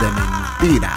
de Mentira.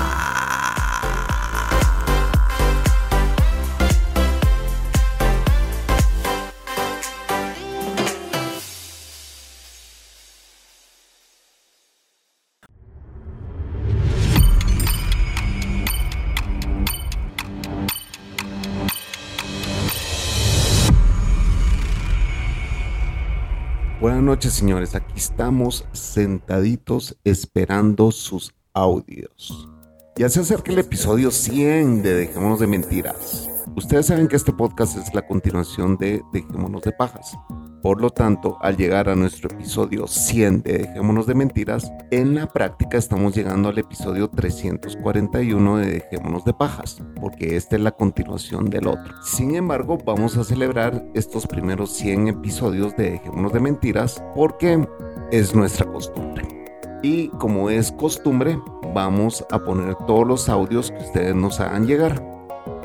Buenas noches, señores. Aquí estamos sentaditos esperando sus audios. Ya se acerca el episodio 100 de Dejémonos de Mentiras. Ustedes saben que este podcast es la continuación de Dejémonos de Pajas. Por lo tanto, al llegar a nuestro episodio 100 de Dejémonos de Mentiras, en la práctica estamos llegando al episodio 341 de Dejémonos de Pajas, porque esta es la continuación del otro. Sin embargo, vamos a celebrar estos primeros 100 episodios de Dejémonos de Mentiras porque es nuestra costumbre. Y como es costumbre, vamos a poner todos los audios que ustedes nos hagan llegar.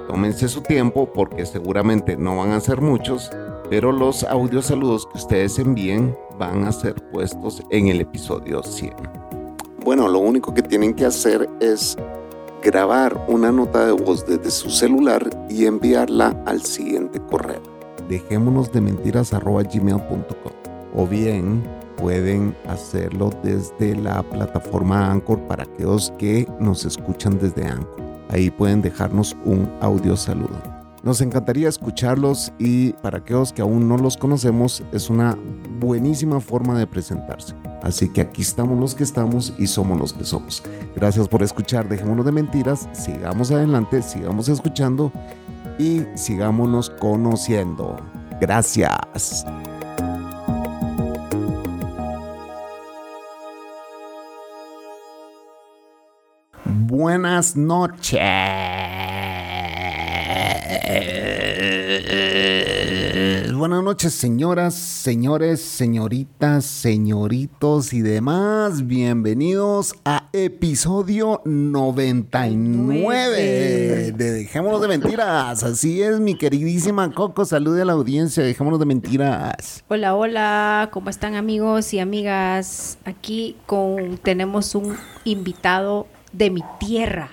Tómense su tiempo porque seguramente no van a ser muchos pero los audios saludos que ustedes envíen van a ser puestos en el episodio 100. Bueno, lo único que tienen que hacer es grabar una nota de voz desde su celular y enviarla al siguiente correo. Dejémonos de mentiras gmail.com o bien pueden hacerlo desde la plataforma Anchor para aquellos que nos escuchan desde Anchor. Ahí pueden dejarnos un audio saludo. Nos encantaría escucharlos y para aquellos que aún no los conocemos es una buenísima forma de presentarse. Así que aquí estamos los que estamos y somos los que somos. Gracias por escuchar, dejémonos de mentiras, sigamos adelante, sigamos escuchando y sigámonos conociendo. Gracias. Buenas noches. Buenas noches, señoras, señores, señoritas, señoritos y demás. Bienvenidos a episodio 99 de Dejémonos de Mentiras. Así es, mi queridísima Coco. Salude a la audiencia. Dejémonos de Mentiras. Hola, hola. ¿Cómo están, amigos y amigas? Aquí con, tenemos un invitado de mi tierra.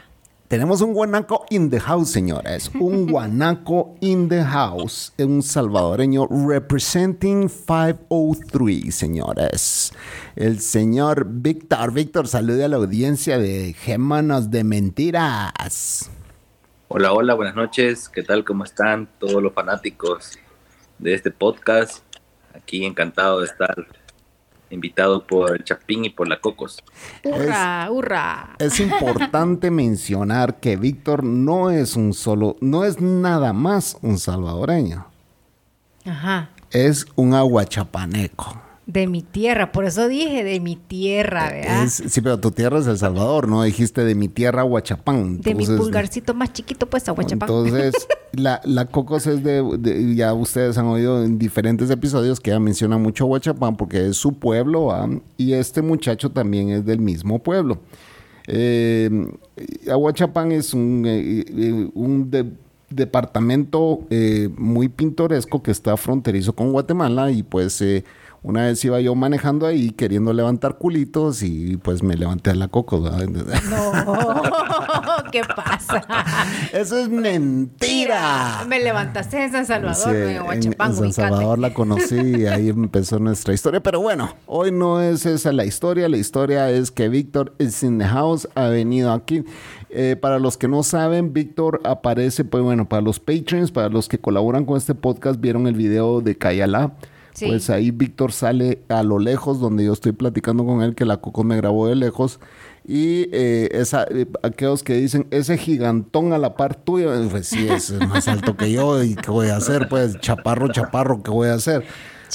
Tenemos un guanaco in the house, señores. Un guanaco in the house. Un salvadoreño representing 503, señores. El señor Víctor. Víctor, salude a la audiencia de Gémanos de Mentiras. Hola, hola, buenas noches. ¿Qué tal? ¿Cómo están todos los fanáticos de este podcast? Aquí encantado de estar invitado por el Chapín y por la Cocos. ¡Hurra! ¡Hurra! Es importante mencionar que Víctor no es un solo, no es nada más un salvadoreño. Ajá. Es un aguachapaneco. De mi tierra, por eso dije de mi tierra, ¿verdad? sí, pero tu tierra es El Salvador, ¿no? Dijiste de mi tierra, Huachapán. de mi pulgarcito más chiquito, pues, Aguachapán. Entonces, la, la Cocos es de, ya ustedes han oído en diferentes episodios que ella menciona mucho Huachapán porque es su pueblo, y este muchacho también es del mismo pueblo. Eh, Aguachapán es un, eh, eh, un departamento eh, muy pintoresco que está fronterizo con Guatemala y pues una vez iba yo manejando ahí queriendo levantar culitos y pues me levanté a la coco. No, ¿qué pasa? Eso es mentira. Me levantaste en San Salvador, en, en, San Salvador la conocí y ahí empezó nuestra historia. Pero bueno, hoy no es esa la historia. La historia es que Víctor is in the house, ha venido aquí. Eh, para los que no saben, Víctor aparece, pues bueno, para los patrons, para los que colaboran con este podcast, vieron el video de Pues ahí Víctor sale a lo lejos, donde yo estoy platicando con él, que la Coco me grabó de lejos. Y eh, esa, eh, aquellos que dicen, ese gigantón a la par tuya, pues sí, es más alto que yo, ¿y qué voy a hacer? Pues chaparro, chaparro, ¿qué voy a hacer?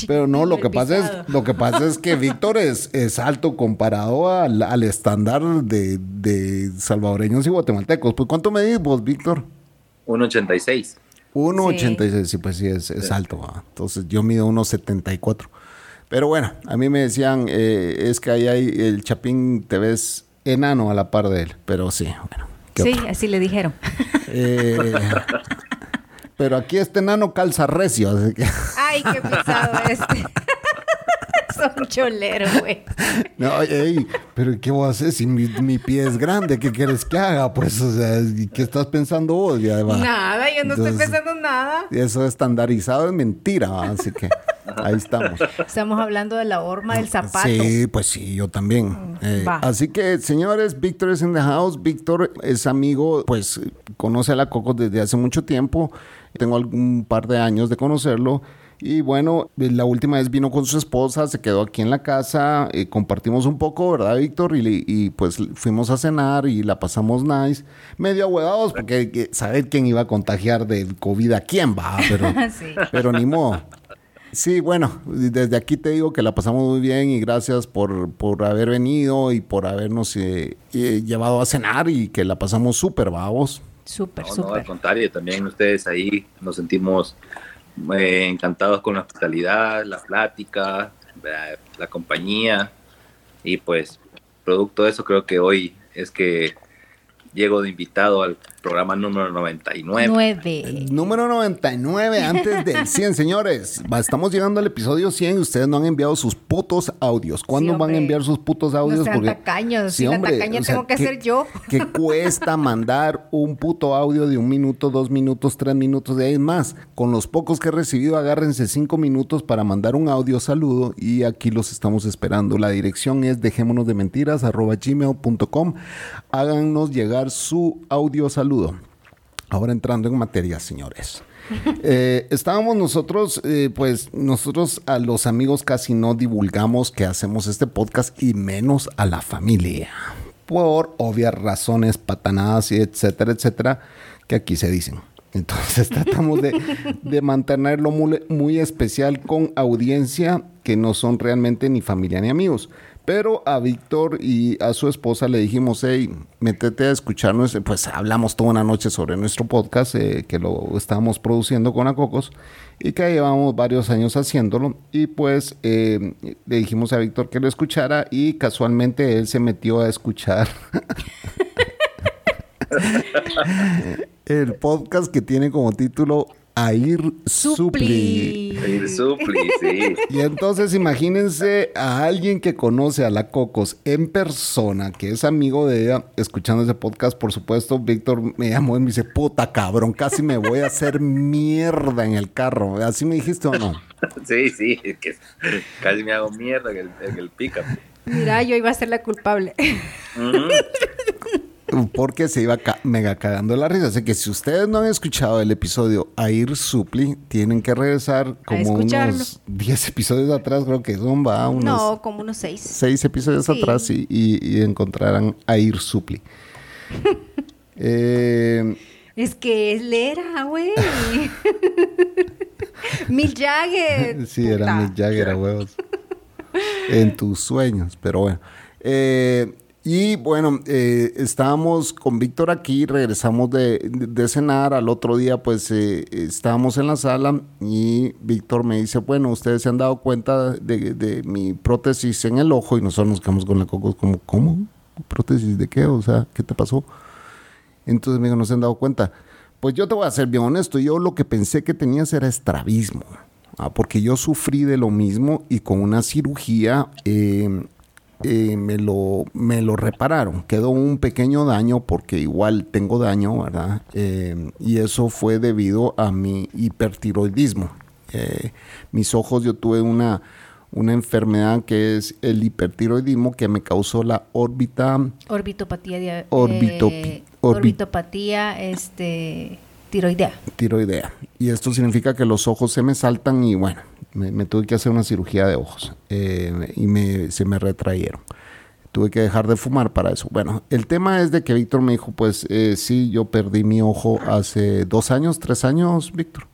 Pero no, lo que pasa es, lo que pasa es que Víctor es, es alto comparado al, al estándar de, de salvadoreños y guatemaltecos. Pues ¿cuánto medís vos, Víctor? 1.86. 1.86, sí, pues sí, es, es alto. ¿va? Entonces yo mido 1.74. Pero bueno, a mí me decían, eh, es que ahí hay el Chapín, te ves enano a la par de él. Pero sí, bueno. ¿qué Sí, otro? así le dijeron. Eh, pero aquí este enano calza recio, así que... Ay, qué pisado este. Son choleros, güey. No, ey, pero ¿qué voy a hacer si mi, mi pie es grande? ¿Qué quieres que haga? Pues, o sea, ¿y ¿qué estás pensando vos? Ya. Nada, yo no estoy Entonces, pensando nada. Eso estandarizado es mentira, ¿va? así que ahí estamos. Estamos hablando de la horma del zapato. Sí, pues sí, yo también. Eh, va. así que, señores, Víctor es in the house. Víctor es amigo, pues conoce a la Coco desde hace mucho tiempo. Tengo algún par de años de conocerlo. Y bueno, la última vez vino con su esposa, se quedó aquí en la casa, eh, compartimos un poco, ¿verdad, Víctor? Y, y, pues fuimos a cenar y la pasamos nice. Medio ahuevados porque que- saber quién iba a contagiar del COVID a quién va, pero, Sí. pero ni modo. Sí, bueno, desde aquí te digo que la pasamos muy bien y gracias por, por haber venido y por habernos eh, eh, llevado a cenar y que la pasamos súper, vamos. Súper, No, no, al súper. contrario, también ustedes ahí nos sentimos eh, encantados con la hospitalidad, la plática, ¿verdad? la compañía y pues producto de eso creo que hoy es que llego de invitado al programa número 99. Nueve. Número 99, antes del 100, señores. Estamos llegando al episodio 100 y ustedes no han enviado sus putos audios. ¿Cuándo Sí, van a hombre. enviar sus putos audios? No sean tacaños, si la tacaña tengo que ¿qué- ser yo. ¿Qué cuesta mandar un puto audio de un minuto, dos minutos, tres minutos? De ahí es más, con los pocos que he recibido, agárrense cinco minutos para mandar un audio saludo y aquí los estamos esperando. La dirección es dejémonos de mentiras arroba gmail.com. Háganos llegar su audio saludo. Ahora entrando en materia, señores. Eh, estábamos nosotros, eh, pues nosotros a los amigos casi no divulgamos que hacemos este podcast y menos a la familia. Por obvias razones, patanadas y etcétera, etcétera, que aquí se dicen. Entonces tratamos de, de mantenerlo muy, muy especial con audiencia que no son realmente ni familia ni amigos. Pero a Víctor y a su esposa le dijimos, hey, métete a escucharnos. Pues hablamos toda una noche sobre nuestro podcast, eh, que lo estábamos produciendo con Acocos y que llevamos varios años haciéndolo. Y pues eh, le dijimos a Víctor que lo escuchara y casualmente él se metió a escuchar el podcast que tiene como título Air Supli. Supli. El supli, sí. Y entonces imagínense a alguien que conoce a la Cocos en persona, que es amigo de ella, escuchando ese podcast, por supuesto, Víctor me llamó y me dice, puta cabrón, casi me voy a hacer mierda en el carro. ¿Así me dijiste o no? Sí, sí, es que casi me hago mierda en el, en el pick-up. Mira, yo iba a ser la culpable. Porque se iba ca- mega cagando la risa. Así que si ustedes no han escuchado el episodio Air Supli, tienen que regresar como unos 10 episodios atrás, creo que son, va, unos No, como unos seis. seis episodios Sí. atrás y, y- y encontrarán Air Supli. Eh, Es que él era, güey. Mick Jagger. sí, era. Mick Jagger, a huevos. En tus sueños, pero bueno. Eh, y bueno, eh, estábamos con Víctor aquí, regresamos de, de cenar. Al otro día, pues eh, estábamos en la sala y Víctor me dice: Bueno, ustedes se han dado cuenta de, mi prótesis en el ojo. Y nosotros nos quedamos con la coco, como, ¿cómo? ¿Prótesis de qué? O sea, ¿qué te pasó? Entonces me dijo, no se han dado cuenta. Pues yo te voy a ser bien honesto, yo lo que pensé que tenías era estrabismo, ah, porque yo sufrí de lo mismo y con una cirugía eh, eh, me, lo, me lo repararon. Quedó un pequeño daño porque igual tengo daño, ¿verdad? Eh, y eso fue debido a mi hipertiroidismo. Eh, mis ojos, yo tuve una, una enfermedad que es el hipertiroidismo que me causó la órbita Orbitopatía. Orbitopi- eh, orbi- orbitopatía, este, tiroidea. tiroidea. Y esto significa que los ojos se me saltan y bueno, me, me tuve que hacer una cirugía de ojos eh, y me, se me retrayeron. Tuve que dejar de fumar para eso. Bueno, el tema es de que Víctor me dijo, pues eh, sí, yo perdí mi ojo hace dos años, tres años, Víctor.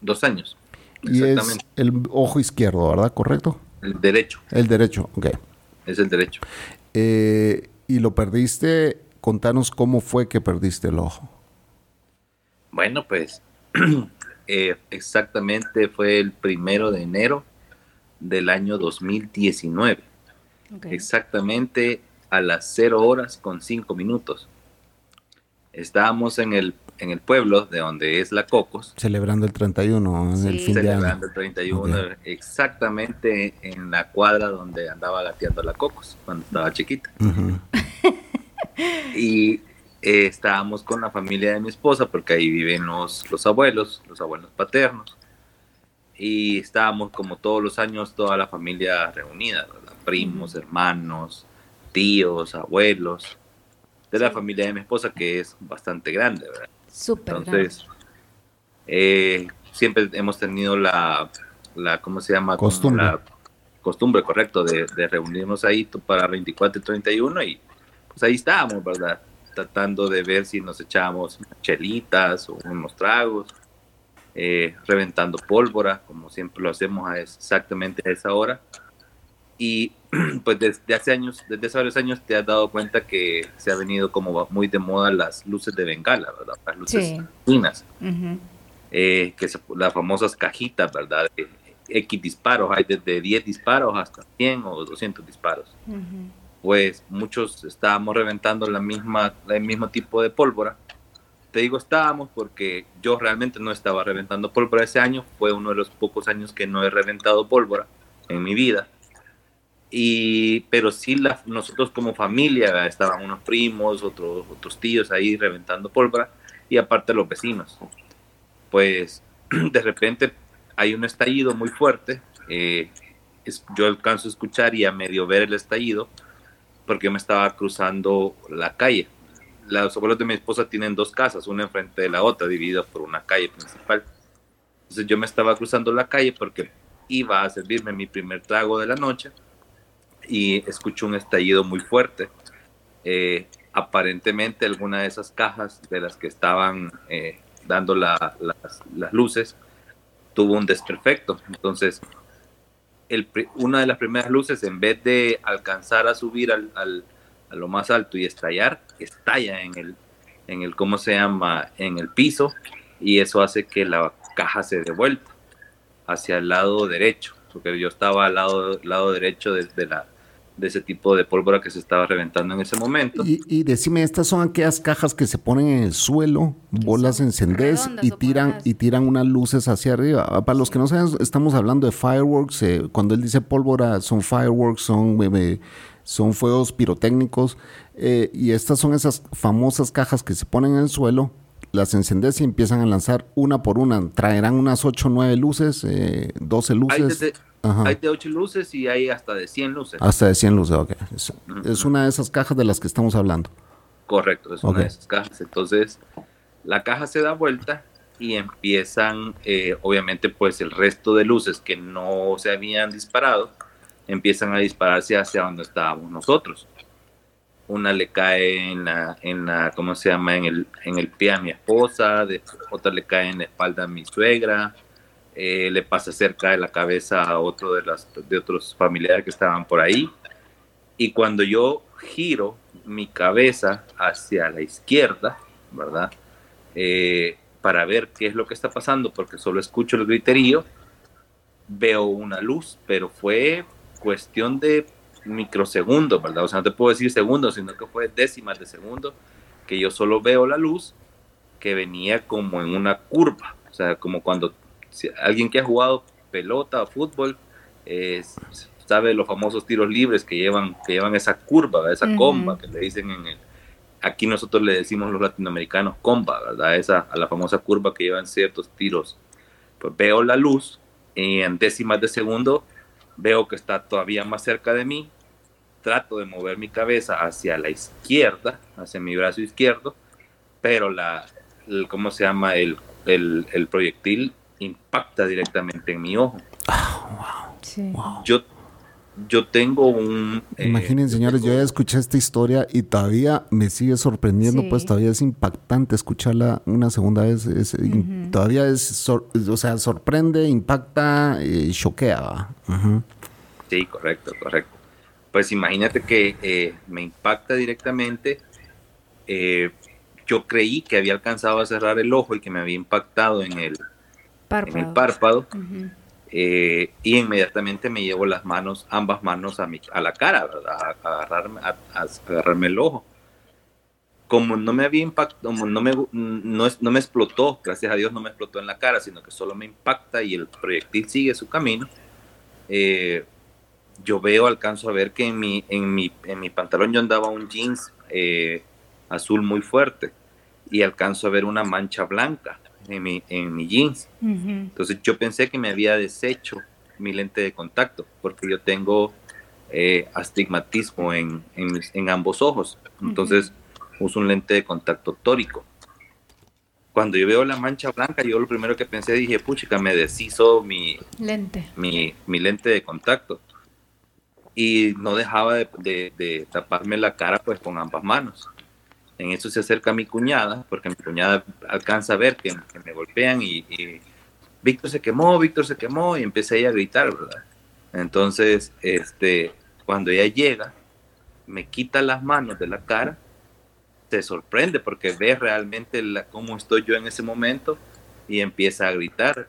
Dos años. Y es el ojo izquierdo, ¿verdad? ¿Correcto? El derecho. El derecho, ok. Es el derecho. Eh, y lo perdiste, contanos cómo fue que perdiste el ojo. Bueno, pues eh, exactamente fue el primero de enero del año 2019. Exactamente a las 0 horas con 5 minutos. Estábamos en el, en el pueblo de donde es la Cocos. Celebrando el 31, en el fin de año. Celebrando el 31, exactamente en la cuadra donde andaba gateando la Cocos cuando estaba chiquita. y eh, estábamos con la familia de mi esposa porque ahí viven los, los abuelos, los abuelos paternos. Y estábamos como todos los años, toda la familia reunida, primos, hermanos, tíos, abuelos, de la familia de mi esposa, que es bastante grande, ¿verdad? Súper Entonces, eh, siempre hemos tenido la, la, ¿cómo se llama? Costumbre. La costumbre, correcto, de, de, reunirnos ahí para 24 y 31 y pues ahí estábamos, ¿verdad? Tratando de ver si nos echábamos chelitas o unos tragos, eh, reventando pólvora, como siempre lo hacemos a exactamente a esa hora. Y pues desde hace años, desde hace varios años te has dado cuenta que se ha venido como muy de moda las luces de bengala, ¿verdad? Las luces finas. Eh, que son las famosas cajitas, ¿verdad? X disparos, hay desde 10 disparos hasta 100 o 200 disparos. Pues muchos estábamos reventando la misma, el mismo tipo de pólvora. Te digo estábamos porque yo realmente no estaba reventando pólvora ese año, fue uno de los pocos años que no he reventado pólvora en mi vida y, pero sí, la, nosotros como familia, estaban unos primos, otros, otros tíos ahí reventando pólvora y aparte los vecinos. Pues de repente hay un estallido muy fuerte. Eh, es, yo alcanzo a escuchar y a medio ver el estallido porque me estaba cruzando la calle. Los abuelos de mi esposa tienen dos casas, una enfrente de la otra, divididas por una calle principal. Entonces yo me estaba cruzando la calle porque iba a servirme mi primer trago de la noche y escucho un estallido muy fuerte. Eh, aparentemente alguna de esas cajas de las que estaban eh, dando las, luces tuvo un desperfecto. Entonces, una de las primeras luces, en vez de alcanzar a subir al, a lo más alto y estallar, estalla en el, en el, ¿cómo se llama?, en el piso y eso hace que la caja se devuelva hacia el lado derecho, porque yo estaba al lado, lado derecho desde la, de ese tipo de pólvora que se estaba reventando en ese momento. Y, decime, estas son aquellas cajas que se ponen en el suelo, bolas encendés y tiran y tiran unas luces hacia arriba. Ah, para los que no saben, estamos hablando de fireworks. Eh, cuando él dice pólvora, son fireworks, son, son fuegos pirotécnicos. Eh, y estas son esas famosas cajas que se ponen en el suelo las encendés y empiezan a lanzar una por una. Traerán unas 8 o 9 luces, eh, 12 luces. Hay de 8 luces y hay hasta de 100 luces. Hasta de 100 luces, ok. Es, una de esas cajas de las que estamos hablando. Correcto, es una de esas cajas. Entonces, la caja se da vuelta y empiezan, eh, obviamente, pues el resto de luces que no se habían disparado, empiezan a dispararse hacia donde estábamos nosotros. Una le cae en la, en la ¿cómo se llama? En el, en el pie a mi esposa, otra le cae en la espalda a mi suegra, eh, le pasa cerca de la cabeza a otro de, las, de otros familiares que estaban por ahí. Y cuando yo giro mi cabeza hacia la izquierda, ¿verdad? Eh, para ver qué es lo que está pasando, porque solo escucho el griterío, veo una luz, pero fue cuestión de microsegundos, ¿verdad? O sea, no te puedo decir segundos, sino que fue décimas de segundo, que yo solo veo la luz que venía como en una curva, o sea, como cuando alguien que ha jugado pelota o fútbol sabe los famosos tiros libres que llevan, que llevan esa curva, esa comba que le dicen en el... Aquí nosotros le decimos los latinoamericanos comba, ¿verdad? Esa, a la famosa curva que llevan ciertos tiros. Pues veo la luz y en décimas de segundo veo que está todavía más cerca de mí. Trato de mover mi cabeza hacia la izquierda, hacia mi brazo izquierdo, pero la, ¿cómo se llama? El, el, el proyectil impacta directamente en mi ojo. Ah, yo, yo tengo un... Eh, Imaginen, señores, yo ya escuché esta historia y todavía me sigue sorprendiendo, pues todavía es impactante escucharla una segunda vez. Es Todavía es, o sea, sorprende, impacta, eh, choquea. Sí, correcto, correcto. Pues imagínate que eh, me impacta directamente. Eh, yo creí que había alcanzado a cerrar el ojo y que me había impactado en el párpado. En el párpado eh, y inmediatamente me llevo las manos, ambas manos a, mi, a la cara, A, agarrarme, a, agarrarme el ojo. Como no me había impactado, no me, no, no me explotó, gracias a Dios no me explotó en la cara, sino que solo me impacta y el proyectil sigue su camino. Eh, yo veo, alcanzo a ver que en mi, en mi, en mi pantalón yo andaba un jeans eh, azul muy fuerte y alcanzo a ver una mancha blanca en mi, en mi jeans. Entonces yo pensé que me había deshecho mi lente de contacto porque yo tengo eh, astigmatismo en, en, ambos ojos. Entonces uso un lente de contacto tórico. Cuando yo veo la mancha blanca, yo lo primero que pensé dije, puchica, me deshizo mi lente, mi, mi lente de contacto. Y no dejaba de, de, de taparme la cara pues con ambas manos. En eso se acerca mi cuñada, porque mi cuñada alcanza a ver que, me golpean y, Víctor se quemó, Víctor se quemó y empecé a gritar, ¿verdad? Entonces, este, cuando ella llega, me quita las manos de la cara, se sorprende porque ve realmente la, cómo estoy yo en ese momento y empieza a gritar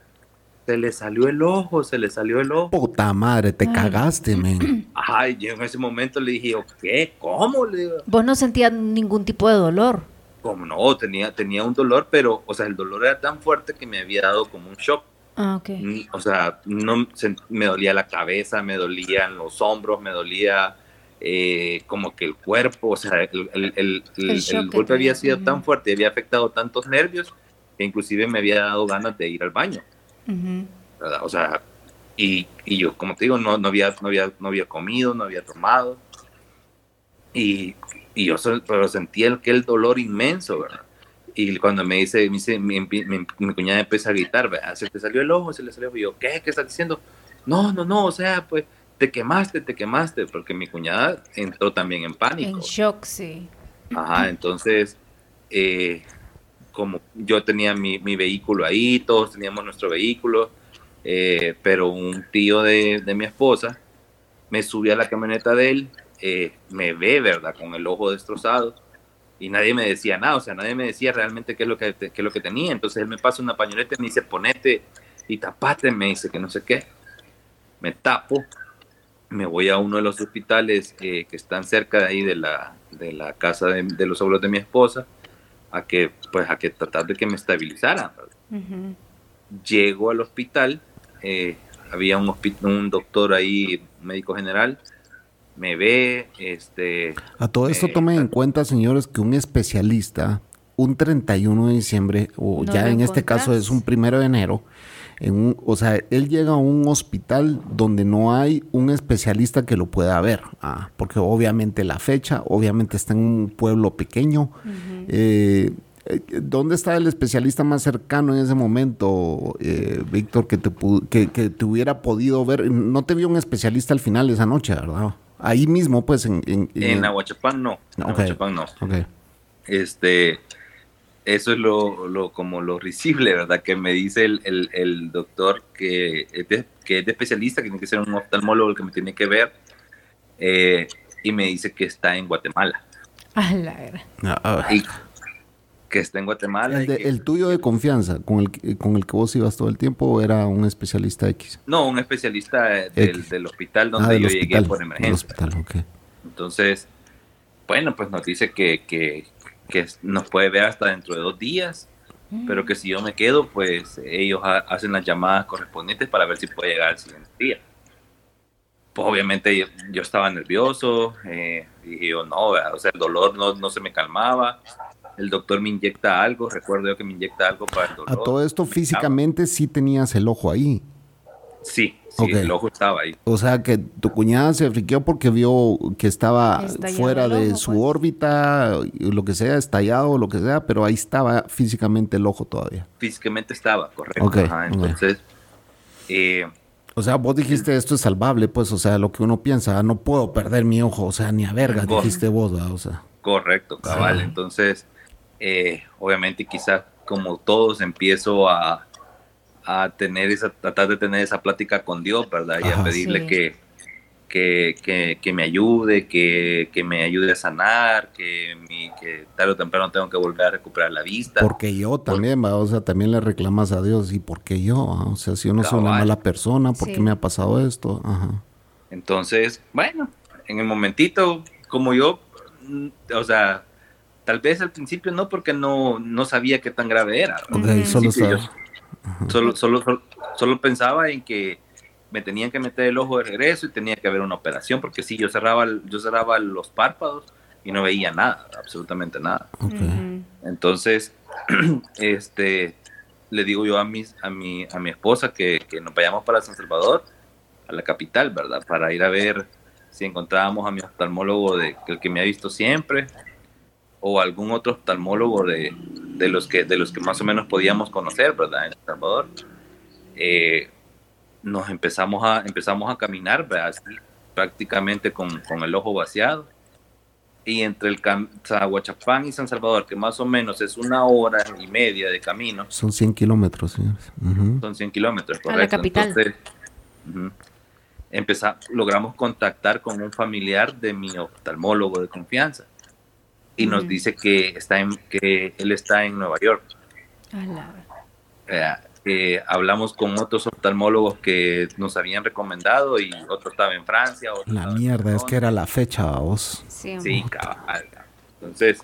se le salió el ojo, se le salió el ojo. Puta madre, te cagaste, men. Ay, yo en ese momento le dije, ¿qué? ¿Cómo? Le ¿Vos no sentías ningún tipo de dolor? Como no, tenía, tenía un dolor, pero, o sea, el dolor era tan fuerte que me había dado como un shock. Ah, ok. Mm, o sea, no, me dolía la cabeza, me dolían los hombros, me dolía eh, como que el cuerpo, o sea, el, el, el, golpe había sido tan fuerte, había afectado tantos nervios, que inclusive me había dado ganas de ir al baño. O sea, y, yo, como te digo, no, no, había, no, había, no había comido, no había tomado. Y, y yo pero sentía el, el dolor inmenso, ¿verdad? Y cuando me dice, mi, mi, cuñada empieza a gritar, ¿verdad? Se te salió el ojo, se le salió. Y yo, ¿qué? ¿Qué estás diciendo? No, no, no, o sea, pues te quemaste, te quemaste, porque mi cuñada entró también en pánico. En shock, sí. Ajá, entonces, eh, como yo tenía mi, vehículo ahí, todos teníamos nuestro vehículo, eh, pero un tío de, mi esposa me subió a la camioneta de él, eh, me ve, ¿verdad? Con el ojo destrozado y nadie me decía nada, o sea, nadie me decía realmente qué es lo que, qué es lo que tenía. Entonces él me pasa una pañoleta y me dice, ponete y tapate, me dice que no sé qué. Me tapo, me voy a uno de los hospitales eh, que están cerca de ahí de la, de la casa de, de los abuelos de mi esposa a que, pues, a que tratar de que me estabilizara. Llego al hospital, eh, había un, un doctor ahí, médico general, me ve, este... A todo esto tomen en cuenta, señores, que un especialista, un 31 de diciembre, o ya en este caso es un primero de enero, o sea, él llega a un hospital donde no hay un especialista que lo pueda ver, ah, porque obviamente la fecha, obviamente está en un pueblo pequeño. Eh, eh, ¿Dónde está el especialista más cercano en ese momento, eh, Víctor, que te, que, te hubiera podido ver? No te vio un especialista al final de esa noche, ¿verdad? Ahí mismo, pues, en... En, en, Aguachapán no. En Aguachapán no. Este, eso es lo, como lo risible, ¿verdad? Que me dice el, doctor que es, de, que es especialista, que tiene que ser un oftalmólogo el que me tiene que ver, eh, y me dice que está en Guatemala. A la ah, que está en Guatemala. El, tuyo de confianza, con el, con el que vos ibas todo el tiempo, o era un especialista X? No, un especialista del, hospital donde ah, yo llegué por emergencia. Entonces, bueno, pues nos dice que, que, que nos puede ver hasta dentro de dos días, pero que si yo me quedo, pues ellos hacen las llamadas correspondientes para ver si puede llegar al siguiente día. Pues obviamente yo, estaba nervioso, eh, y yo no, o sea, el dolor no, no, se me calmaba. El doctor me inyecta algo, recuerdo yo que me inyecta algo para el dolor. A todo esto físicamente sí tenías el ojo ahí. Sí, sí, el ojo estaba ahí. O sea que tu cuñada se friqueó porque vio que estaba fuera de su pues. órbita, lo que sea, estallado, lo que sea, pero ahí estaba físicamente el ojo todavía. Físicamente estaba, correcto. entonces, eh, o sea, vos dijiste esto es salvable, pues, o sea, lo que uno piensa, ah, no puedo perder mi ojo, o sea, ni a verga, dijiste vos, o sea. Correcto, cabal. Entonces, eh, obviamente quizás como todos empiezo a, a tener esa, tratar de tener esa plática con Dios, ¿verdad? Y a pedirle Sí. que, que, que, que me ayude, que, que me ayude a sanar, que, mi, que tarde o temprano tengo que volver a recuperar la vista. Porque yo también, va, o sea, también le reclamas a Dios, ¿y por qué yo? O sea, si yo no soy una mala persona, ¿por qué me ha pasado esto? Ajá. Entonces, bueno, en el momentito, como yo, mm, o sea, tal vez al principio no, porque no, no sabía qué tan grave era. Ok, Ujú. solo yo- Solo, solo, solo, solo pensaba en que me tenían que meter el ojo de regreso y tenía que haber una operación, porque sí, yo cerraba, yo cerraba los párpados y no veía nada, absolutamente nada. Ok. Ujú. Entonces, este, le digo yo a, mis, a, mi, a mi esposa que, que nos vayamos para San Salvador, a la capital, ¿verdad? Para ir a ver si encontrábamos a mi oftalmólogo, de, el que me ha visto siempre, o algún otro oftalmólogo de, de, los, que, de los que más o menos podíamos conocer, ¿verdad? En El Salvador. Eh, nos empezamos a, empezamos a caminar, ¿verdad? Así, prácticamente con, con el ojo vaciado y entre el Zahuachapán y San Salvador, que más o menos es una hora y media de camino, Son 100 kilómetros, señores. Ujú. son 100 kilómetros, A la correcto. capital. Entonces, ujú, empeza- logramos contactar con un familiar de mi oftalmólogo de confianza y nos dice que, está en, que él está en Nueva York. Eh, eh, hablamos con otros oftalmólogos que nos habían recomendado y otro estaba en Francia. otro La mierda, es que era la fecha, vos. Sí, Sí, cabal. Entonces,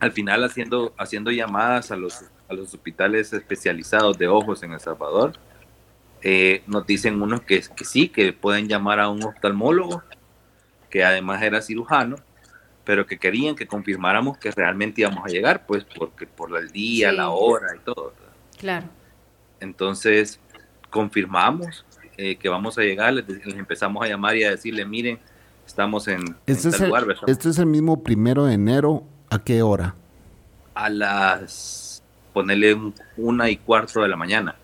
al final haciendo, haciendo llamadas a los, a los hospitales especializados de ojos en El Salvador, eh, nos dicen unos que, que sí, que pueden llamar a un oftalmólogo, que además era cirujano, pero que querían que confirmáramos que realmente íbamos a llegar, pues porque por el día, Sí. la hora y todo. ¿verdad? Claro. Entonces, confirmamos eh, que vamos a llegar, les, les empezamos a llamar y a decirle, miren, estamos en, en Este es, tal el, lugar, ¿verdad? este es el mismo primero de enero. ¿A qué hora? a las ponerle un- una y cuarto de la mañana.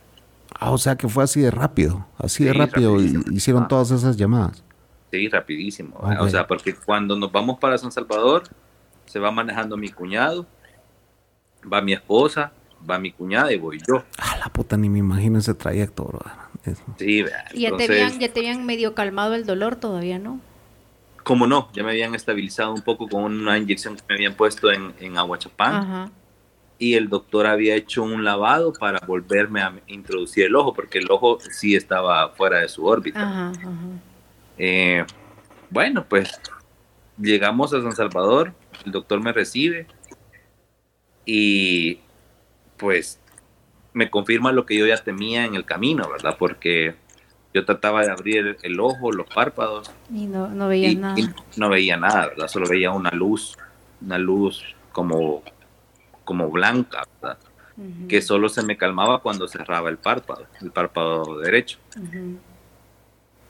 Ah, o sea que fue así de rápido. Así de rápido y hicieron Ah. todas esas llamadas. Sí, rapidísimo. O sea, porque cuando nos vamos para San Salvador, se va manejando mi cuñado, va mi esposa, va mi cuñada y voy yo. Ah, la puta, ni me imagino ese trayecto, bro. Sí, vea, ¿Y ya te, habían, ya te habían medio calmado el dolor todavía, no? como no, ya me habían estabilizado un poco con una inyección que me habían puesto en, en Aguachapán Ajá. y el doctor había hecho un lavado para volverme a introducir el ojo, porque el ojo sí estaba fuera de su órbita. Ajá, ajá. Eh, bueno, pues llegamos a San Salvador, el doctor me recibe y pues me confirma lo que yo ya temía en el camino, ¿verdad? Porque yo trataba de abrir el, el ojo, los párpados Y no, no veías y, nada. y no veía nada, ¿verdad? Solo veía una luz, una luz como, como blanca, ¿verdad? Que solo se me calmaba cuando cerraba el párpado, el párpado derecho. ujú.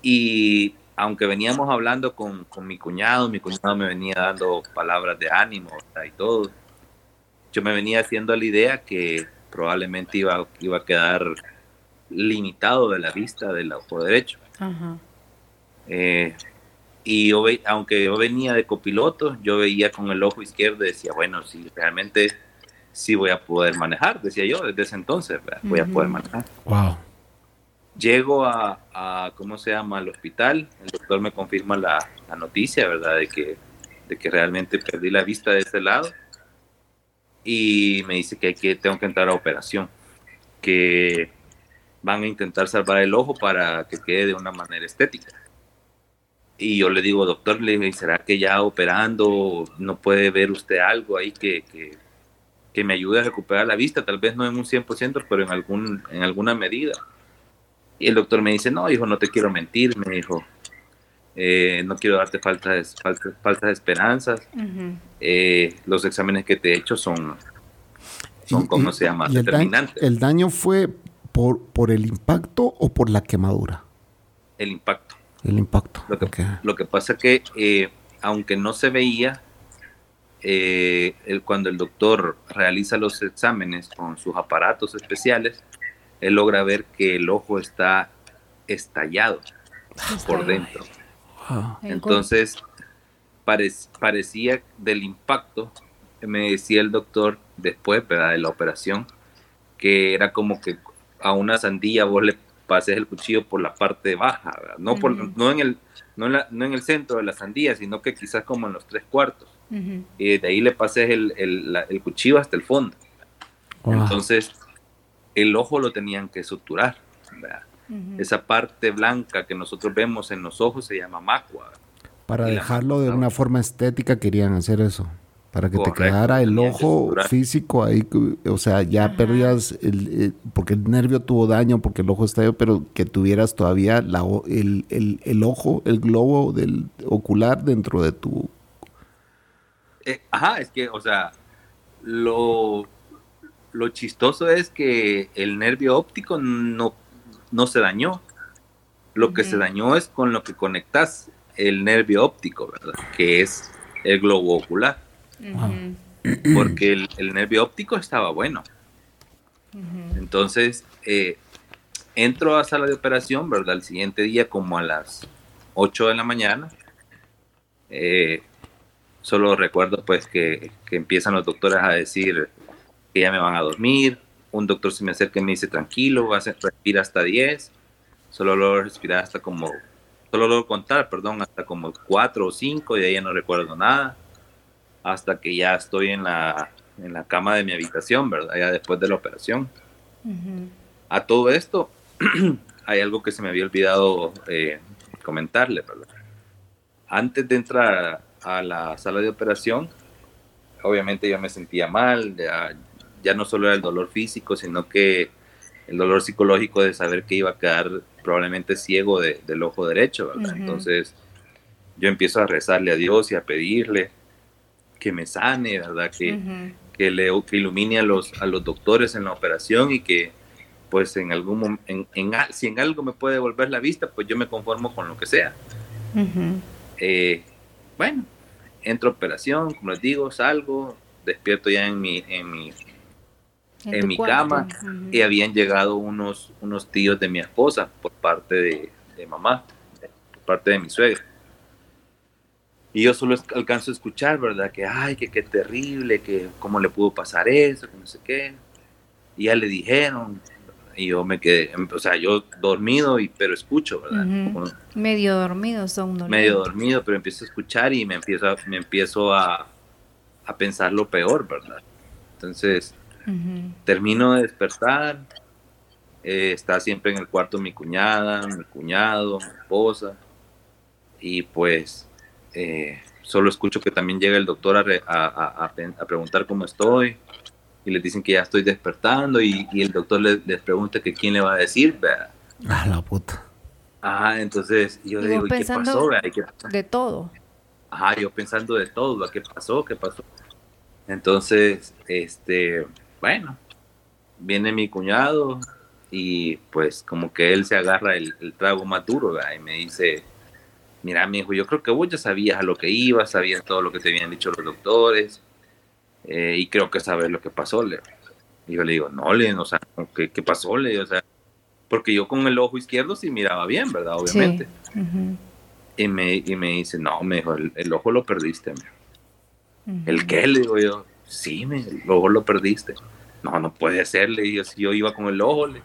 Y aunque veníamos hablando con, con mi cuñado, mi cuñado me venía dando palabras de ánimo o sea, y todo, yo me venía haciendo la idea que probablemente iba, iba a quedar limitado de la vista del ojo derecho. Ajá. Eh, y yo ve- aunque yo venía de copiloto, yo veía con el ojo izquierdo y decía, bueno, si realmente sí voy a poder manejar, decía yo desde ese entonces, ¿verdad? voy a Ujú. poder manejar. Wow. Llego a, a, ¿cómo se llama?, al hospital. El doctor me confirma la, la noticia, ¿verdad?, de que, de que realmente perdí la vista de ese lado. Y me dice que, hay que tengo que entrar a operación, que van a intentar salvar el ojo para que quede de una manera estética. Y yo le digo, doctor, le digo, ¿será que ya operando no puede ver usted algo ahí que, que, que me ayude a recuperar la vista? Tal vez no en un 100%, pero en, algún, en alguna medida. Y el doctor me dice, no, hijo, no te quiero mentir, me dijo. Eh, no quiero darte faltas, faltas, falsas esperanzas. Eh, los exámenes que te he hecho son, son ¿cómo se llama? el, daño, Determinantes. el daño fue por, por el impacto o por la quemadura. El impacto. El impacto. Lo que, lo que pasa que, eh, aunque no se veía, eh, el- cuando el doctor realiza los exámenes con sus aparatos especiales, él logra ver que el ojo está estallado por dentro. Wow. en Entonces, parec- parecía del impacto, me decía el doctor después ¿verdad? de la operación, que era como que a una sandía vos le pases el cuchillo por la parte baja, No, por, no, en el, no, en el centro de la sandía, sino que quizás como en los tres cuartos. Y de ahí le pases el, el, cuchillo hasta el fondo. Entonces, el ojo lo tenían que suturar. Esa parte blanca que nosotros vemos en los ojos se llama macua. Para dejarlo de una forma estética querían hacer eso. Para que te quedara el ojo físico ahí, o sea, ya perdías, el, eh, porque el nervio tuvo daño, porque el ojo estalló, pero que tuvieras todavía la, el, el, ojo, el globo del ocular dentro de tu... Eh, ajá, es que, o sea, lo, lo chistoso es que el nervio óptico no, no se dañó. Lo que se dañó es con lo que conectas el nervio óptico, ¿verdad? Que es el globo ocular. Porque el, nervio óptico estaba bueno. Entonces, eh, entro a sala de operación, ¿verdad? El siguiente día, como a las 8 de la mañana. Eh, solo recuerdo, pues, que, empiezan los doctores a decir que ya me van a dormir. Un doctor se me acerca y me dice, tranquilo, vas a respirar hasta 10. Solo lo respirar hasta como, solo lo contar, perdón, hasta como 4 o 5 y de ahí ya no recuerdo nada hasta que ya estoy en la, en la cama de mi habitación, ¿verdad? Ya después de la operación. A todo esto, hay algo que se me había olvidado eh, comentarle, ¿verdad? Antes de entrar a, la sala de operación, obviamente yo me sentía mal, ya, no solo era el dolor físico, sino que el dolor psicológico de saber que iba a quedar probablemente ciego del ojo derecho, ¿verdad? Entonces yo empiezo a rezarle a Dios y a pedirle que me sane, ¿verdad? Que, que, le, que ilumine a los, a los doctores en la operación y que pues en algún en, en, si en algo me puede devolver la vista, pues yo me conformo con lo que sea. Eh, bueno, entro a operación, como les digo, salgo, despierto ya en mi, en mi, en, mi cama y habían llegado unos, unos tíos de mi esposa por parte de, de mamá, por parte de mi suegra. Y yo solo alcanzo a escuchar, ¿verdad? Que, ay, que qué terrible, que cómo le pudo pasar eso, que no sé qué. Y ya le dijeron, y yo me quedé, o sea, yo dormido, y, pero escucho, ¿verdad? medio dormido, son Medio dormido, pero empiezo a escuchar y me empiezo a, me empiezo a, a pensar lo peor, ¿verdad? Entonces, termino de despertar, eh, está siempre en el cuarto mi cuñada, mi cuñado, mi esposa, y pues eh, solo escucho que también llega el doctor a, preguntar cómo estoy y les dicen que ya estoy despertando y, el doctor les, pregunta que quién le va a decir. Ah, la puta. Ah, entonces yo le digo, ¿qué pasó? De todo. Ajá, yo pensando de todo, ¿qué pasó? ¿Qué pasó? Entonces, este, bueno, viene mi cuñado y pues como que él se agarra el, trago más duro y me dice, mira, mi hijo, yo creo que vos ya sabías a lo que ibas, sabías todo lo que te habían dicho los doctores, eh, y creo que sabes lo que pasó, le. Y yo le digo, no, le, o sea, ¿qué, qué pasó, le? O sea, porque yo con el ojo izquierdo sí miraba bien, ¿verdad? Obviamente. y, me, y me dice, no, me dijo, el, ojo lo perdiste, me. ¿El qué? Le digo yo, sí, me, el ojo lo perdiste. No, no puede ser, le digo, si yo iba con el ojo, le.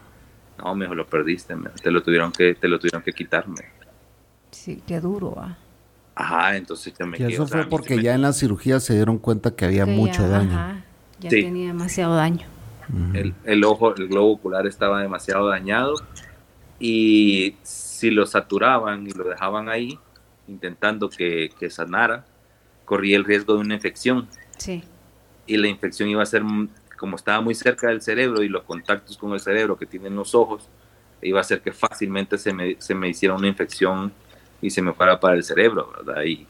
No, me dijo, lo perdiste, me. te lo tuvieron que, te lo tuvieron que quitarme. Sí, qué duro, ah. Ajá, entonces ya me Y eso fue porque ya en la cirugía se dieron cuenta que había mucho daño. Ajá, ya tenía demasiado daño. el, ojo, el globo ocular estaba demasiado dañado y si lo saturaban y lo dejaban ahí, intentando que, que sanara, corría el riesgo de una infección. Sí. Y la infección iba a ser, como estaba muy cerca del cerebro y los contactos con el cerebro que tienen los ojos, iba a ser que fácilmente se me, se me hiciera una infección y se me fuera para el cerebro, ¿verdad? Y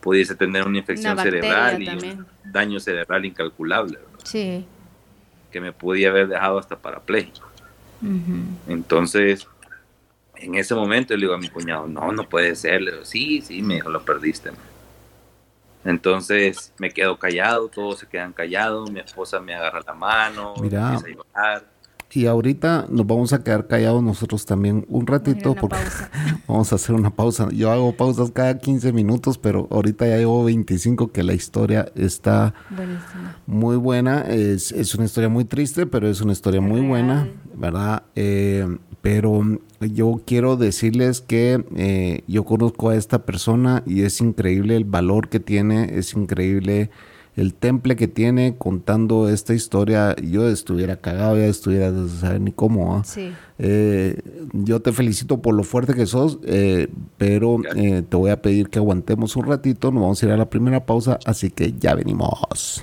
pudiese tener una infección cerebral y un daño cerebral incalculable, ¿verdad? Sí. Que me podía haber dejado hasta parapléjico. Entonces, en ese momento le digo a mi cuñado, no, no puede ser. Le digo, sí, sí, me dijo, lo perdiste. Entonces me quedo callado, todos se quedan callados, mi esposa me agarra la mano, Mira, Y ahorita nos vamos a quedar callados nosotros también un ratito porque pausa. vamos a hacer una pausa. Yo hago pausas cada 15 minutos, pero ahorita ya llevo 25 que la historia está Buenísimo. muy buena. Es, es una historia muy triste, pero es una historia muy Real. buena, ¿verdad? Eh, pero yo quiero decirles que eh, yo conozco a esta persona y es increíble el valor que tiene, es increíble el temple que tiene contando esta historia. Yo estuviera cagado, ya estuviera no saber ni cómo. ¿ah? Sí. Eh, yo te felicito por lo fuerte que sos, eh, pero eh, te voy a pedir que aguantemos un ratito. Nos vamos a ir a la primera pausa, así que ya venimos.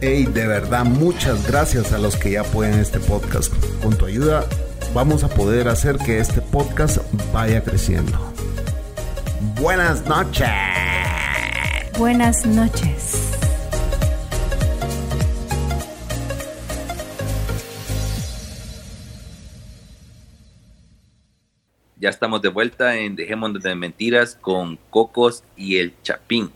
Hey, de verdad, muchas gracias a los que ya apoyan este podcast. Con tu ayuda vamos a poder hacer que este podcast vaya creciendo. Buenas noches. Buenas noches. Ya estamos de vuelta en Dejémonos de Mentiras con Cocos y el Chapín.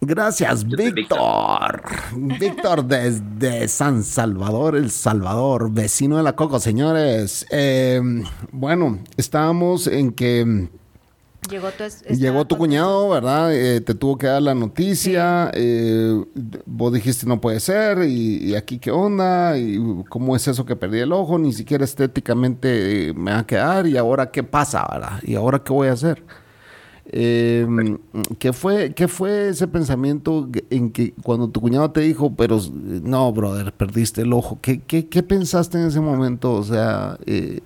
Gracias, Víctor. Víctor desde San Salvador, El Salvador, vecino de la Coco, señores. Eh, bueno, estábamos en que Llegó tu, llegó cuñado, ¿verdad? Eh, te tuvo que dar la noticia. eh, vos dijiste no puede ser. Y, y aquí qué onda? ¿Y cómo es eso que perdí el ojo? Ni siquiera estéticamente me va a quedar. ¿Y ahora qué pasa, verdad? ¿Y ahora qué voy a hacer? Eh, ¿qué, fue, ¿Qué fue ese pensamiento en que cuando tu cuñado te dijo, pero eh, no, brother, perdiste el ojo? ¿Qué, qué, qué pensaste en ese momento? O sea, eh,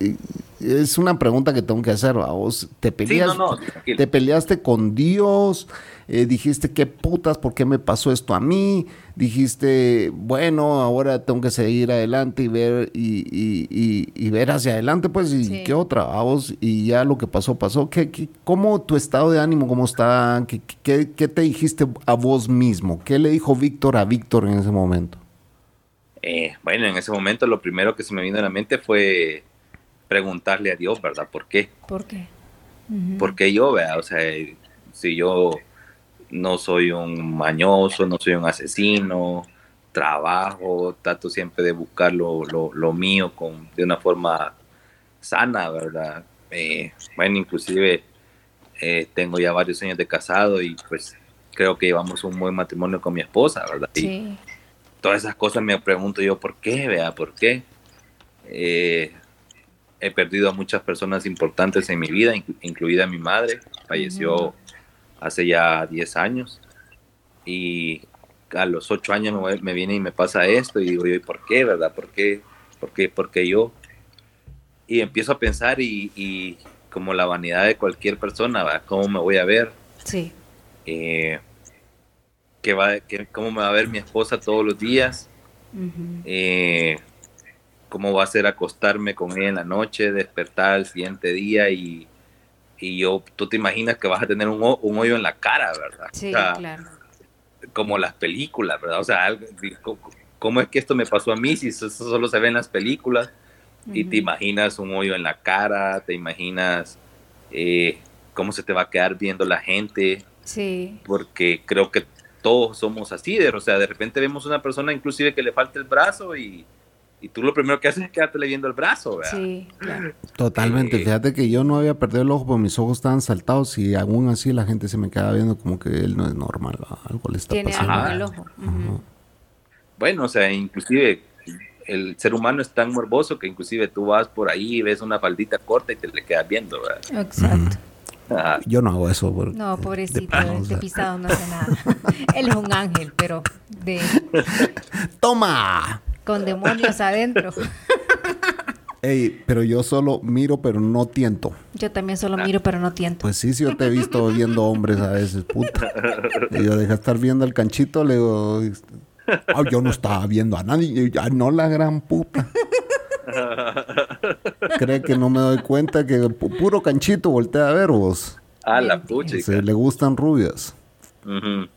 eh, es una pregunta que tengo que hacer. ¿va? ¿Vos te Sí, peleas, no, no, te peleaste con Dios? Eh, dijiste, ¿qué putas? ¿Por qué me pasó esto a mí? Dijiste, bueno, ahora tengo que seguir adelante y ver y, y- y- y ver hacia adelante, pues, y Sí. qué otra, a vos, y ya lo que pasó, pasó. ¿Qué, qué- cómo tu estado de ánimo, cómo está? ¿Qué, qué, qué te dijiste a vos mismo? ¿Qué le dijo Víctor a Víctor en ese momento? Eh, bueno, en ese momento lo primero que se me vino a la mente fue preguntarle a Dios, ¿verdad? ¿Por qué? ¿Por qué? ¿Por qué yo, vea? O sea, eh, si yo no soy un mañoso, no soy un asesino, trabajo, trato siempre de buscar lo, lo- lo mío con, de una forma sana, ¿verdad? Eh, bueno, inclusive eh, tengo ya varios años de casado y pues creo que llevamos un buen matrimonio con mi esposa, ¿verdad? Y Sí. todas esas cosas me pregunto yo, ¿por qué? Vea, ¿por qué? Eh, he perdido a muchas personas importantes en mi vida, inclu- incluida mi madre, falleció. Hace ya 10 años y a los 8 años me, me viene y me pasa esto y digo yo, ¿y por qué, verdad? ¿Por qué? ¿Por qué? ¿Por qué yo? Y empiezo a pensar y, y como la vanidad de cualquier persona, ¿verdad? ¿cómo me voy a ver? Sí. Eh, ¿qué va, qué- ¿Cómo me va a ver mi esposa todos los días? Eh, cómo va a ser acostarme con ella en la noche, despertar al siguiente día y, y yo, tú te imaginas que vas a tener un, un hoyo en la cara, ¿verdad? Sí, O sea, claro. Como las películas, ¿verdad? O sea, ¿cómo, es que esto me pasó a mí si eso, solo se ve en las películas? Y te imaginas un hoyo en la cara, te imaginas eh, cómo se te va a quedar viendo la gente, Sí. porque creo que todos somos así, de- o sea, de repente vemos una persona inclusive que le falta el brazo y, y tú lo primero que haces es quedártele viendo el brazo, ¿verdad? Sí, claro. Totalmente. Eh, Fíjate que yo no había perdido el ojo, pero mis ojos estaban saltados y aún así la gente se me quedaba viendo como que él no es normal, ¿va? algo le está Tiene pasando. algo en el ojo. Bueno, o sea, inclusive el ser humano es tan morboso que inclusive tú vas por ahí y ves una faldita corta y te le quedas viendo, ¿verdad? Exacto. Yo no hago eso. por- No, pobrecito, de sea. pisado no hace nada. Él es un ángel, pero de ¡Toma! Con demonios adentro. Ey, pero yo solo miro, pero no tiento. Yo también solo miro, pero no tiento. Pues sí, sí, yo te he visto viendo hombres a veces, puta. Y yo deja estar viendo al canchito, le digo, "Ah, yo no estaba viendo a nadie, Y yo, "Ah, no la gran puta. Cree que no me doy cuenta que pu- puro canchito voltea a ver vos. Ah, la pucha. Se le gustan rubias, de,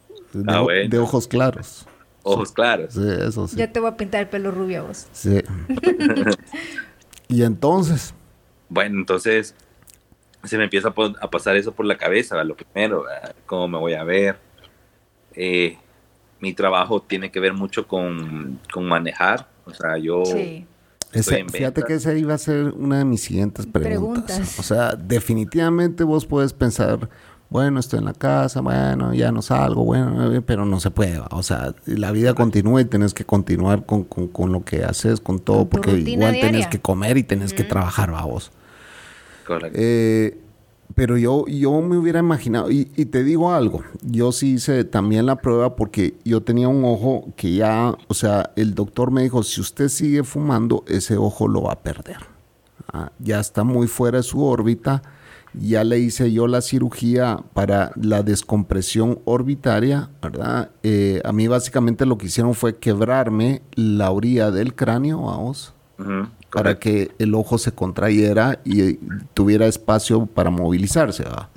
Ah, bueno. de ojos claros. Ojos claros. Sí, eso sí. Ya te voy a pintar el pelo rubio a vos. Sí. y entonces, Bueno, entonces se me empieza a, pasar eso por la cabeza, ¿verdad? lo primero, ¿verdad? cómo me voy a ver. Eh, mi trabajo tiene que ver mucho con, con manejar, o sea, yo... Sí. ese- fíjate que esa iba a ser una de mis siguientes preguntas. Preguntas. O sea, definitivamente vos puedes pensar, bueno, estoy en la casa, bueno, ya no salgo, bueno, eh, pero no se puede. O sea, la vida continúa y tenés que continuar con, con- con lo que haces, con todo, Con porque igual tenés diaria. que comer y tenés que trabajar, va vos. Correcto. Eh, pero yo, yo me hubiera imaginado, y, y te digo algo, yo sí hice también la prueba porque yo tenía un ojo que ya, o sea, el doctor me dijo, si usted sigue fumando, ese ojo lo va a perder. Ah, ya está muy fuera de su órbita, ya le hice yo la cirugía para la descompresión orbitaria, ¿verdad? Eh, a mí básicamente lo que hicieron fue quebrarme la orilla del cráneo, vamos para que el ojo se contrayera y tuviera espacio para movilizarse. ¿va?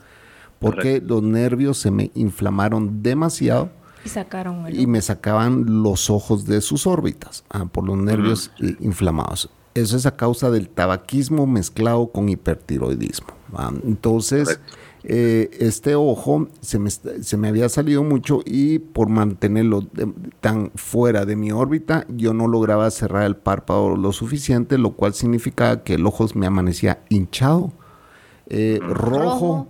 Porque los nervios se me inflamaron demasiado Y sacaron el y me sacaban los ojos de sus órbitas ah, por los nervios eh, inflamados. Eso es a causa del tabaquismo mezclado con hipertiroidismo. ¿Va? Entonces, eh, este ojo se me, se me había salido mucho y por mantenerlo de- tan fuera de mi órbita, yo no lograba cerrar el párpado lo suficiente, lo cual significaba que el ojo me amanecía hinchado, eh, rojo,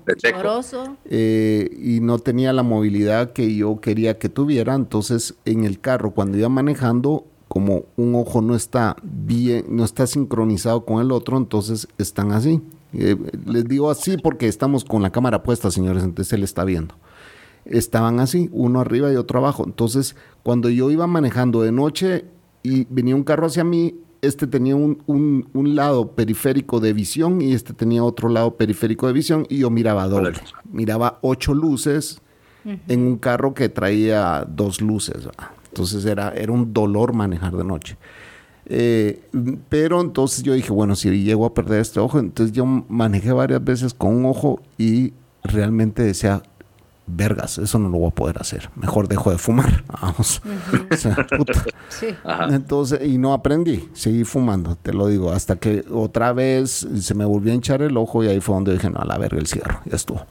eh, y no tenía la movilidad que yo quería que tuviera. Entonces, en el carro, cuando iba manejando, como un ojo no está bien, no está sincronizado con el otro, entonces están así. Eh, les digo así porque estamos con la cámara puesta, señores, entonces él está viendo. Estaban así, uno arriba y otro abajo. Entonces, cuando yo iba manejando de noche y venía un carro hacia mí, este tenía un, un- un lado periférico de visión y este tenía otro lado periférico de visión y yo miraba doble. Miraba ocho luces en un carro que traía dos luces. ¿va? Entonces era, era un dolor manejar de noche. Eh, pero entonces yo dije, bueno, si llego a perder este ojo, entonces yo manejé varias veces con un ojo y realmente decía, vergas, eso no lo voy a poder hacer. Mejor dejo de fumar. Vamos. O sea, puta. Sí. Entonces, y no aprendí, seguí fumando, te lo digo, hasta que otra vez se me volvió a hinchar el ojo y ahí fue donde dije, no, a la verga el cigarro, ya estuvo.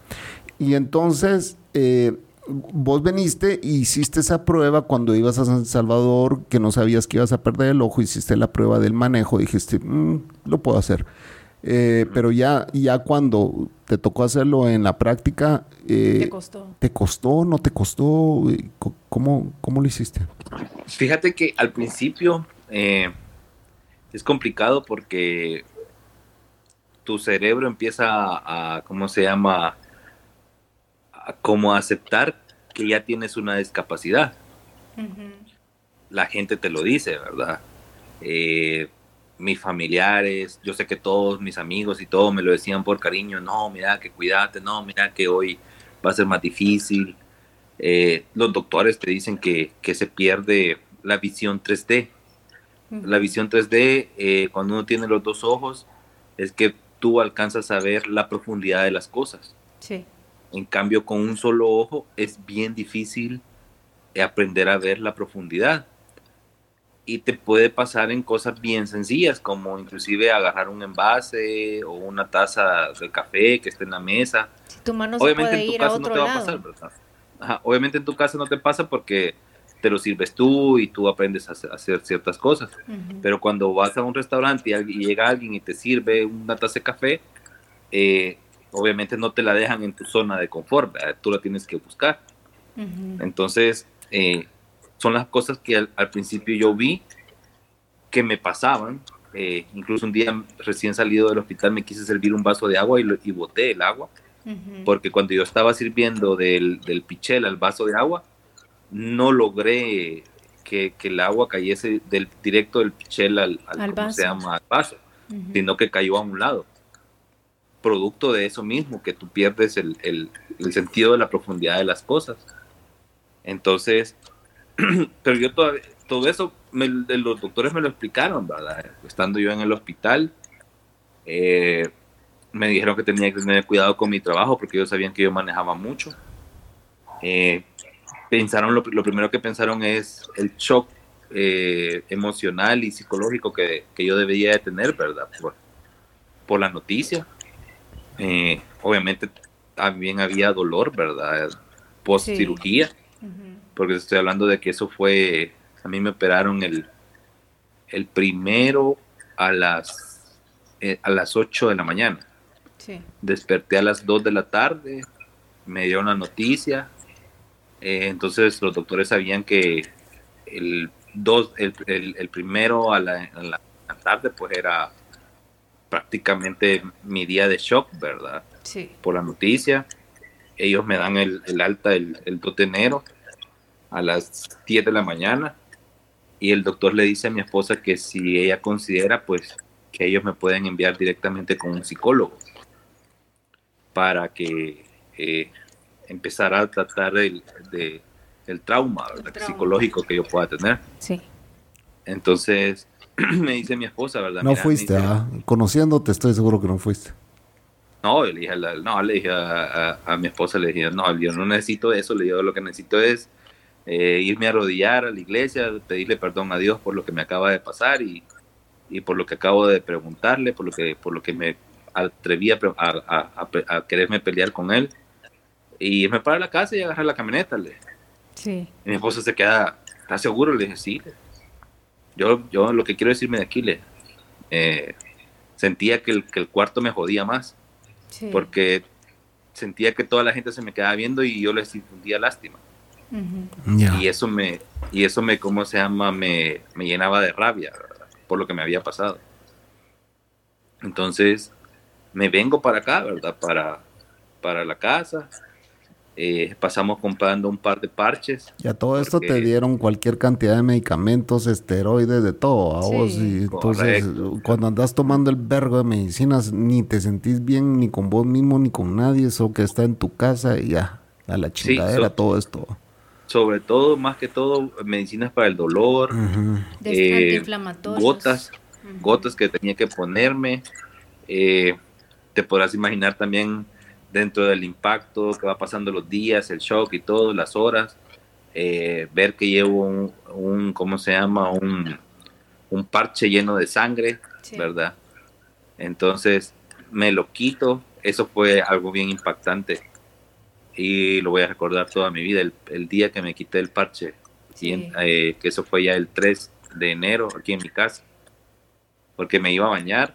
Y entonces, eh, vos veniste y hiciste esa prueba cuando ibas a San Salvador, que no sabías que ibas a perder el ojo, hiciste la prueba del manejo, dijiste, "Mm, lo puedo hacer. Eh, pero ya, ya cuando te tocó hacerlo en la práctica, eh, Te costó. ¿te costó? ¿No te costó? Co- ¿Cómo, cómo lo hiciste? Fíjate que al principio eh, es complicado porque tu cerebro empieza a, a, ¿cómo se llama? Como aceptar que ya tienes una discapacidad. La gente te lo dice, ¿verdad? Eh, mis familiares, yo sé que todos mis amigos y todos me lo decían por cariño, no, mira que cuídate, no, mira que hoy va a ser más difícil. Eh, los doctores te dicen que, que se pierde la visión 3D. La visión 3D, eh, cuando uno tiene los dos ojos, es que tú alcanzas a ver la profundidad de las cosas. Sí. En cambio, con un solo ojo es bien difícil aprender a ver la profundidad. Y te puede pasar en cosas bien sencillas, como inclusive agarrar un envase o una taza de café que esté en la mesa. Si tu mano se Obviamente puede en tu ir a casa no te va a lado. pasar, ¿verdad? Ajá, Obviamente en tu casa no te pasa porque te lo sirves tú y tú aprendes a hacer- ciertas cosas. Ujú. Pero cuando vas a un restaurante y llega alguien y te sirve una taza de café, eh, obviamente no te la dejan en tu zona de confort, ¿verdad? tú la tienes que buscar. Entonces, eh, son las cosas que al, al principio yo vi que me pasaban. Eh, incluso un día recién salido del hospital me quise servir un vaso de agua y, lo- y boté el agua, porque cuando yo estaba sirviendo del, del pichel al vaso de agua, no logré que, que el agua cayese del, directo del pichel al, al- Al ¿cómo se vaso. llama? al vaso. sino que cayó a un lado. Producto de eso mismo, que tú pierdes el, el, el sentido de la profundidad de las cosas. Entonces, pero yo todavía, todo eso, me, los doctores me lo explicaron, ¿verdad? Estando yo en el hospital, eh, me dijeron que tenía que tener cuidado con mi trabajo porque ellos sabían que yo manejaba mucho. Eh, pensaron, lo, primero que pensaron es el shock eh, emocional y psicológico que, que, yo debería de tener, ¿verdad? Por, por la noticia. Obviamente también había dolor, ¿verdad? Post cirugía porque estoy hablando de que eso fue, a mí me operaron el, el primero a las, eh, a las 8 de la mañana. Desperté a las 2 de la tarde, me dieron la noticia, eh, entonces los doctores sabían que el, dos, el, el, primero a la, tarde pues era prácticamente mi día de shock, ¿verdad? Sí. Por la noticia. Ellos me dan el, alta el, el 2 de enero a las 10 de la mañana y el doctor le dice a mi esposa que si ella considera pues que ellos me pueden enviar directamente con un psicólogo para que eh, empezara a tratar el, de, el trauma, psicológico que yo pueda tener. Sí. Entonces me dice mi esposa, ¿verdad? No fuiste, ah, conociéndote estoy seguro que no fuiste. No, le dije, no, le dije a, a, mi esposa, le dije, no, yo no necesito eso, le digo, lo que necesito es eh, irme a arrodillar a la iglesia, pedirle perdón a Dios por lo que me acaba de pasar y, y por lo que acabo de preguntarle, por lo que, por lo que me atreví a, a, quererme pelear con él. Y me para a la casa y agarrar la camioneta. Le. Sí. Y mi esposa se queda, ¿estás seguro? Le dije, sí. Yo, yo lo que quiero decirme de aquí, le, eh, sentía que el, que el, cuarto me jodía más. Porque sentía que toda la gente se me quedaba viendo y yo les infundía lástima. Y eso me, y eso me, ¿cómo se llama? Me, me llenaba de rabia por lo que me había pasado. Entonces, me vengo para acá, ¿verdad? Para, para la casa. Eh, pasamos comprando un par de parches. Y a todo esto te dieron cualquier cantidad de medicamentos, esteroides, de todo. A vos. Y entonces, cuando andas tomando el vergo de medicinas, ni te sentís bien ni con vos mismo ni con nadie. Eso que está en tu casa y ya, a la chingadera, todo esto sobre todo, más que todo, medicinas para el dolor, eh, gotas, gotas que tenía que ponerme. Eh, te podrás imaginar también dentro del impacto que va pasando los días, el shock y todo, las horas, eh, ver que llevo un, ¿cómo se llama? Un, un parche lleno de sangre, ¿verdad? Entonces me lo quito, eso fue algo bien impactante. Y lo voy a recordar toda mi vida, el, día que me quité el parche, eh, que eso fue ya el 3 de enero aquí en mi casa, porque me iba a bañar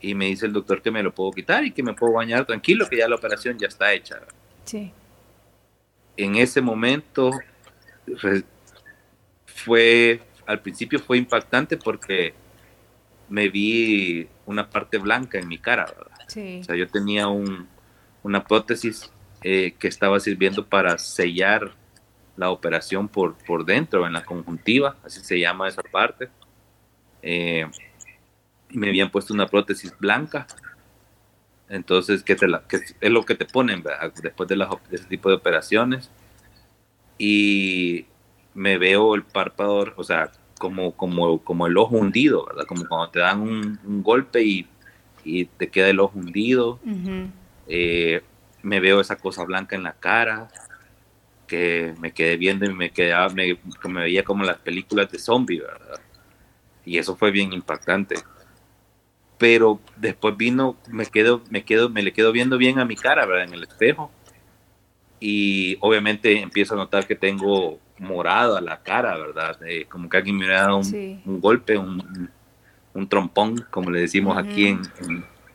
y me dice el doctor que me lo puedo quitar y que me puedo bañar tranquilo, que ya la operación ya está hecha. Sí. En ese momento fue, al principio fue impactante porque me vi una parte blanca en mi cara, O sea, yo tenía un, una prótesis eh, que estaba sirviendo para sellar la operación por, por dentro, en la conjuntiva, así se llama esa parte. Eh, me habían puesto una prótesis blanca. Entonces, que, es lo que te ponen después de, ese tipo de operaciones. Y me veo el párpado, o sea, como, como, como el ojo hundido, ¿verdad? Como cuando te dan un, golpe y, y, te queda el ojo hundido me veo esa cosa blanca en la cara, que me quedé viendo y me quedaba, me, me veía como las películas de zombie, ¿verdad? Y eso fue bien impactante. Pero después vino, me quedo, me quedo, me le quedo viendo bien a mi cara, ¿verdad? En el espejo. Y obviamente empiezo a notar que tengo morada la cara, ¿verdad? Eh, como que alguien me hubiera dado un, golpe, un, un, trompón, como le decimos aquí en,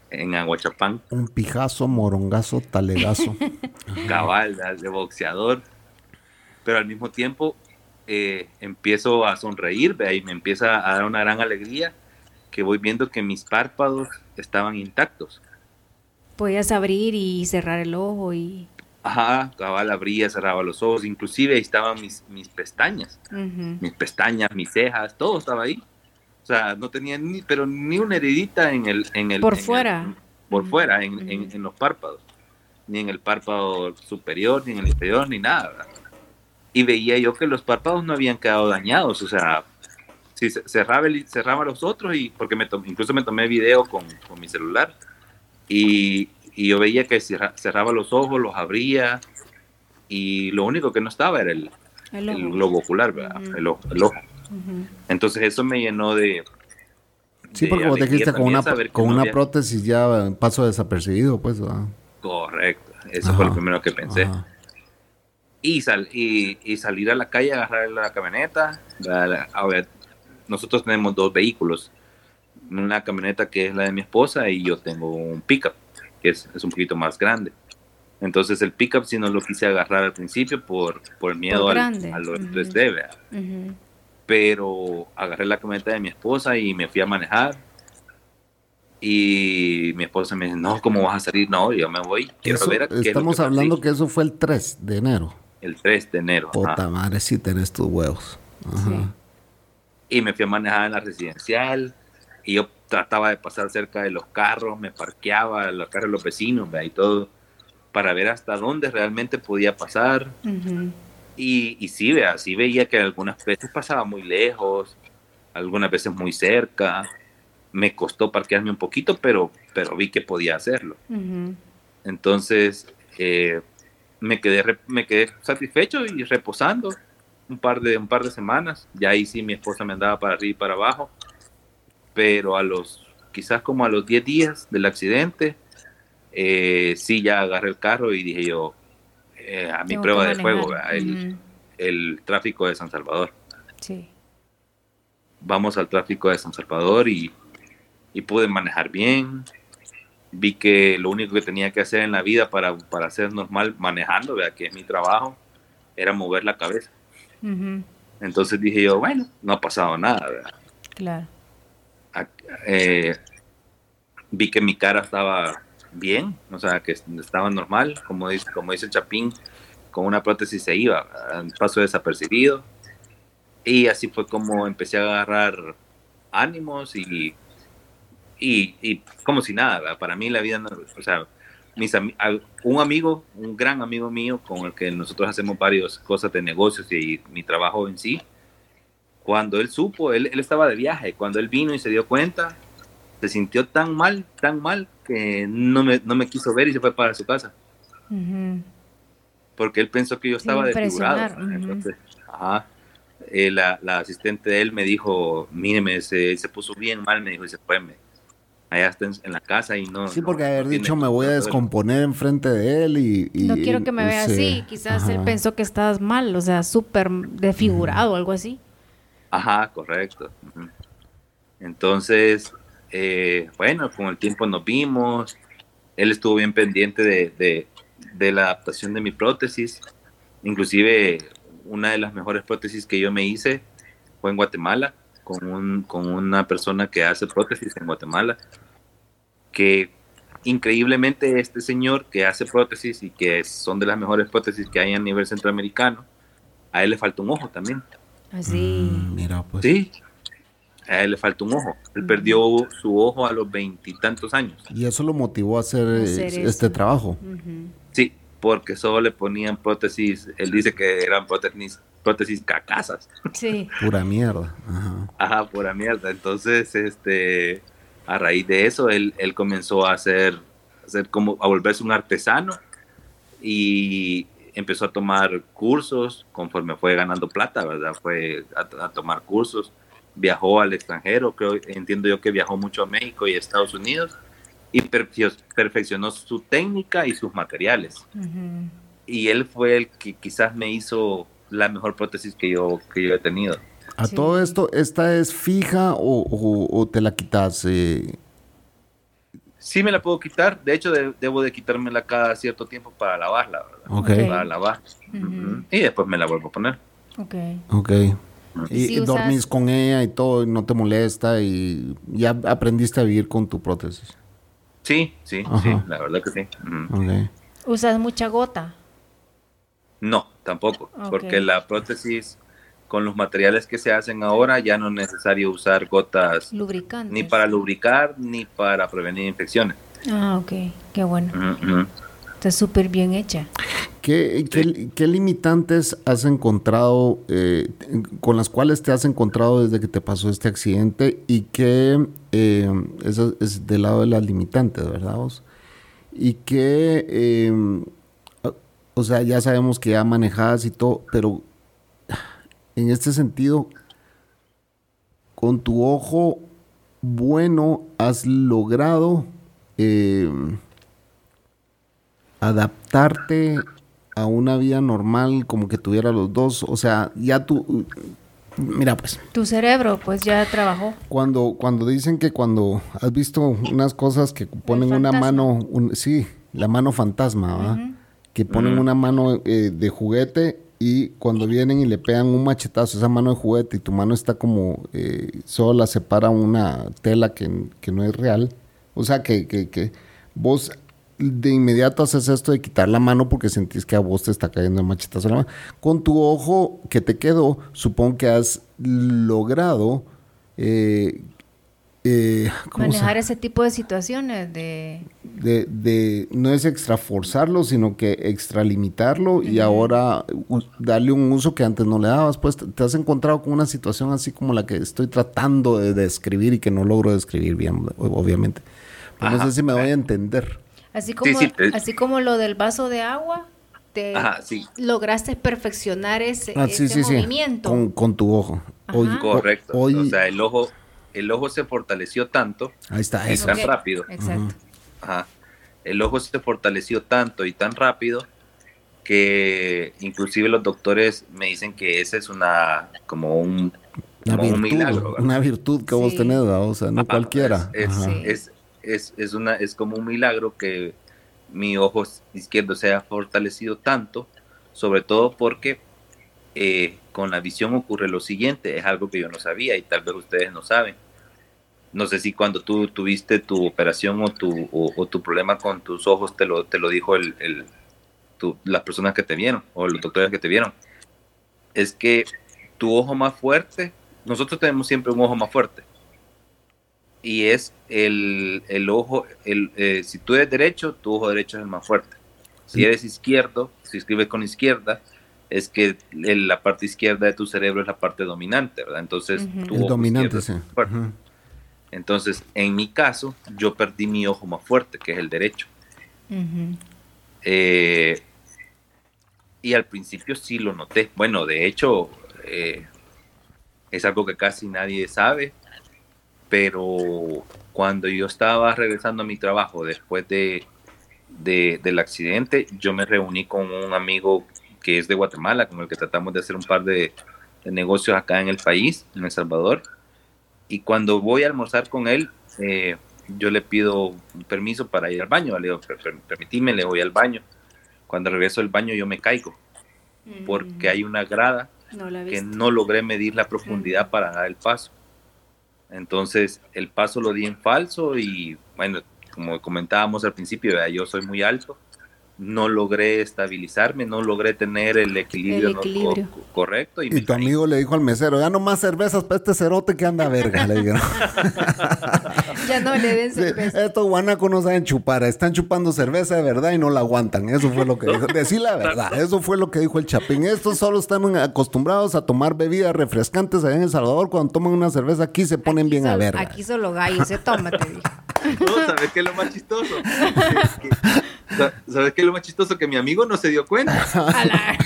en Aguachapán. Un pijazo, morongazo, talegazo. Cabal, de boxeador. Pero al mismo tiempo eh, empiezo a sonreír, y me empieza a dar una gran alegría que voy viendo que mis párpados estaban intactos. Podías abrir y cerrar el ojo y... Ajá, cabal, abría, cerraba los ojos, inclusive ahí estaban mis, mis pestañas, mis pestañas, mis cejas, todo estaba ahí. O sea, no tenía ni, pero ni una heridita en el... En el Por en el- fuera. por fuera, en, en- en los párpados. Ni en el párpado superior, ni en el inferior, ni nada. ¿verdad? Y veía yo que los párpados no habían quedado dañados. O sea, si se- cerraba, el- cerraba los otros, y porque me tom- incluso me tomé video con, con mi celular. Y, y yo veía que cerra- cerraba los ojos, los abría. Y lo único que no estaba era el, El el globo ocular, el, ojo, el ojo. Ujú. Entonces eso me llenó de... Sí, de porque vos dijiste con una, con no una había- prótesis ya paso desapercibido, pues. ¿verdad? Correcto, eso fue lo primero que pensé. Ajá. y, sal, y, y salir a la calle, agarrar la camioneta. La- la- a ver, nosotros tenemos dos vehículos. Una camioneta que es la de mi esposa y yo tengo un pickup, que es, es un poquito más grande. Entonces el pickup sí no lo quise agarrar al principio por, por el miedo al, a lo Ujú. 3D, ¿verdad? Ujú. pero agarré la camioneta de mi esposa y me fui a manejar. Y mi esposa me dice, no, ¿cómo vas a salir? No, yo me voy. Quiero Eso- ver a qué es estamos que pasa". hablando que eso fue el 3 de enero. el 3 de enero. Puta madre, si tenés tus huevos. Ajá. Sí. Y me fui a manejar en la residencial y yo trataba de pasar cerca de los carros, me parqueaba los carros de los vecinos ¿verdad? y todo para ver hasta dónde realmente podía pasar y, y sí, vea, sí veía que algunas veces pasaba muy lejos, algunas veces muy cerca, me costó parquearme un poquito, pero, pero vi que podía hacerlo. Entonces eh, me, quedé, me quedé satisfecho y reposando un par, de, un par de semanas. Ya ahí sí mi esposa me andaba para arriba y para abajo. Pero a los, quizás como a los 10 días del accidente, eh, sí ya agarré el carro y dije yo, eh, a mi Tengo prueba de. ¿verdad? el, tráfico de San Salvador. Sí. Vamos al tráfico de San Salvador y, y pude manejar bien. Vi que lo único que tenía que hacer en la vida para, para ser normal manejando, ¿verdad? que es mi trabajo, era mover la cabeza. Entonces dije yo, bueno, no ha pasado nada. ¿verdad? Claro. Eh, vi que mi cara estaba bien, o sea, que estaba normal, como dice, como dice el Chapín, con una prótesis se iba, paso desapercibido. Y así fue como empecé a agarrar ánimos y, y, y como si nada, ¿verdad? para mí la vida, no- o sea, mis un amigo, un gran amigo mío con el que nosotros hacemos varias cosas de negocios y mi trabajo en sí, cuando él supo, él, él estaba de viaje, cuando él vino y se dio cuenta, se sintió tan mal, tan mal, que no me, no me quiso ver y se fue para su casa, porque él pensó que yo estaba desfigurado. ujú. Entonces, ajá, eh, la, la asistente de él me dijo, míreme, se, se puso bien mal, me dijo, y se fue, me- allá está en, la casa y no... Sí, porque no haber dicho me voy a descomponer enfrente de él y... y- No quiero que me vea así. Quizás él pensó que estabas mal, o sea, súper desfigurado o algo así. Ajá, correcto. Entonces, eh, bueno, con el tiempo nos vimos. Él estuvo bien pendiente de, de- de la adaptación de mi prótesis. Inclusive, una de las mejores prótesis que yo me hice fue en Guatemala, con, un, con una persona que hace prótesis en Guatemala, que increíblemente este señor que hace prótesis y que son de las mejores prótesis que hay a nivel centroamericano, a él le falta un ojo también. Así. Mm, mira, pues. Sí. A él le falta un ojo. Él Ujú. perdió su ojo a los veintitantos años. Y eso lo motivó a hacer, A hacer este eso. trabajo. Sí, porque solo le ponían prótesis. Él dice que eran prótesis, prótesis cacasas. Sí. Pura mierda. Ajá. Ajá, pura mierda. Entonces, este, a raíz de eso, él, él comenzó a hacer, a hacer como, a volverse un artesano y empezó a tomar cursos conforme fue ganando plata, ¿verdad? Fue a, a tomar cursos, viajó al extranjero, creo, entiendo yo que viajó mucho a México y a Estados Unidos y perfeccionó su técnica y sus materiales. Y él fue el que quizás me hizo la mejor prótesis que yo, que yo he tenido. A Sí. todo esto, ¿esta es fija o, o- o te la quitas? eh? Sí me la puedo quitar, de hecho de- debo de quitármela cada cierto tiempo para lavarla, ¿verdad? Ok, Ok. Para lavar. Y después me la vuelvo a poner. Ok. ok. Y, Sí y usas- dormís con ella y todo, y no te molesta y ya aprendiste a vivir con tu prótesis. Sí, sí, Ajá. sí, la verdad que sí. Ujú. Ok. ¿Usas mucha gota? No, tampoco, porque la prótesis con los materiales que se hacen ahora ya no es necesario usar gotas Lubricantes. ni para lubricar ni para prevenir infecciones. Ah, ok. Qué bueno. Está súper bien hecha. ¿Qué, qué- qué limitantes has encontrado, eh, con las cuales te has encontrado desde que te pasó este accidente? Y qué, eh, eso es del lado de las limitantes, ¿verdad vos? Y qué, eh, o sea, ya sabemos que ya manejas y todo, pero en este sentido, con tu ojo bueno, has logrado... eh, adaptarte a una vida normal como que tuviera los dos, o sea, ya tú mira pues, Tu cerebro, pues ya trabajó. cuando cuando dicen que cuando has visto unas cosas que ponen una mano, un- sí, la mano fantasma, ¿verdad? Que ponen una mano eh, de juguete y cuando vienen y le pegan un machetazo esa mano de juguete y tu mano está como eh, solo la separa una tela que, que no es real, o sea que, que, que vos de inmediato haces esto de quitar la mano porque sentís que a vos te está cayendo el machetazo la mano. Con tu ojo que te quedó, supongo que has logrado eh, eh, ¿cómo se- Manejar ese tipo de situaciones de... de, de- no es extraforzarlo, sino que extralimitarlo y ahora darle un uso que antes no le dabas. Pues te, has encontrado con una situación así como la que estoy tratando de describir y que no logro describir bien, obviamente. Pero no sé si me voy a entender. Así como, sí, así como lo del vaso de agua, te Ajá, sí. lograste perfeccionar ese, Ah, sí, ese sí, sí. movimiento. Con, con tu ojo. Hoy. Correcto. Hoy, O sea, el ojo, el ojo se fortaleció tanto, ahí está y tan rápido. Exacto. Ajá. El ojo se fortaleció tanto y tan rápido que inclusive los doctores me dicen que ese es una como un, Una como un virtud, milagro. ¿verdad? una virtud que vos Sí. tenés, ¿verdad? o sea, no Ajá, cualquiera. Es, Ajá. Sí. es, es, es una, es como un milagro que mi ojo izquierdo se ha fortalecido tanto, sobre todo porque eh, con la visión ocurre lo siguiente, es algo que yo no sabía y tal vez ustedes no saben. No sé si cuando tú tuviste tu operación o tu, o, o tu problema con tus ojos te lo, te lo dijo el, el- tu- las personas que te vieron o los doctores que te vieron. Es que tu ojo más fuerte, nosotros tenemos siempre un ojo más fuerte y es el, el ojo, el, eh, si tú eres derecho, tu ojo derecho es el más fuerte. Si eres izquierdo, si escribes con izquierda, es que el- la parte izquierda de tu cerebro es la parte dominante, ¿verdad? Entonces, tu El ojo dominante, sí. es fuerte. Entonces, en mi caso, yo perdí mi ojo más fuerte, que es el derecho. Eh, y al principio sí lo noté. Bueno, de hecho, eh, es algo que casi nadie sabe, pero cuando yo estaba regresando a mi trabajo después de, de- del accidente, yo me reuní con un amigo que es de Guatemala, con el que tratamos de hacer un par de, de negocios acá en el país, en El Salvador. Y cuando voy a almorzar con él, eh, yo le pido un permiso para ir al baño. Le digo, "Per- per- permitime, le voy al baño. Cuando regreso del baño yo me caigo porque hay una grada No que no logré medir la profundidad para dar el paso. Entonces el paso lo di en falso y bueno, como comentábamos al principio, ¿verdad? yo soy muy alto, no logré estabilizarme, no logré tener el equilibrio, El ¿no? equilibrio. co- correcto. Y, Y tu caí. amigo le dijo al mesero, ya no más cervezas para este cerote que anda verga, le dijeron. Ya no le den Sí, cerveza. estos guanacos no saben chupar, están chupando cerveza de verdad y no la aguantan. Eso fue lo que dijo. Decir la verdad, eso fue lo que dijo el Chapín. Estos solo están acostumbrados a tomar bebidas refrescantes allá en El Salvador. Cuando toman una cerveza aquí se ponen Aquí bien a verga. Aquí solo gallos, se toma, te digo. No, ¿sabes qué es lo más chistoso? Que- que- ¿Sabes qué es lo más chistoso? Que mi amigo no se dio cuenta.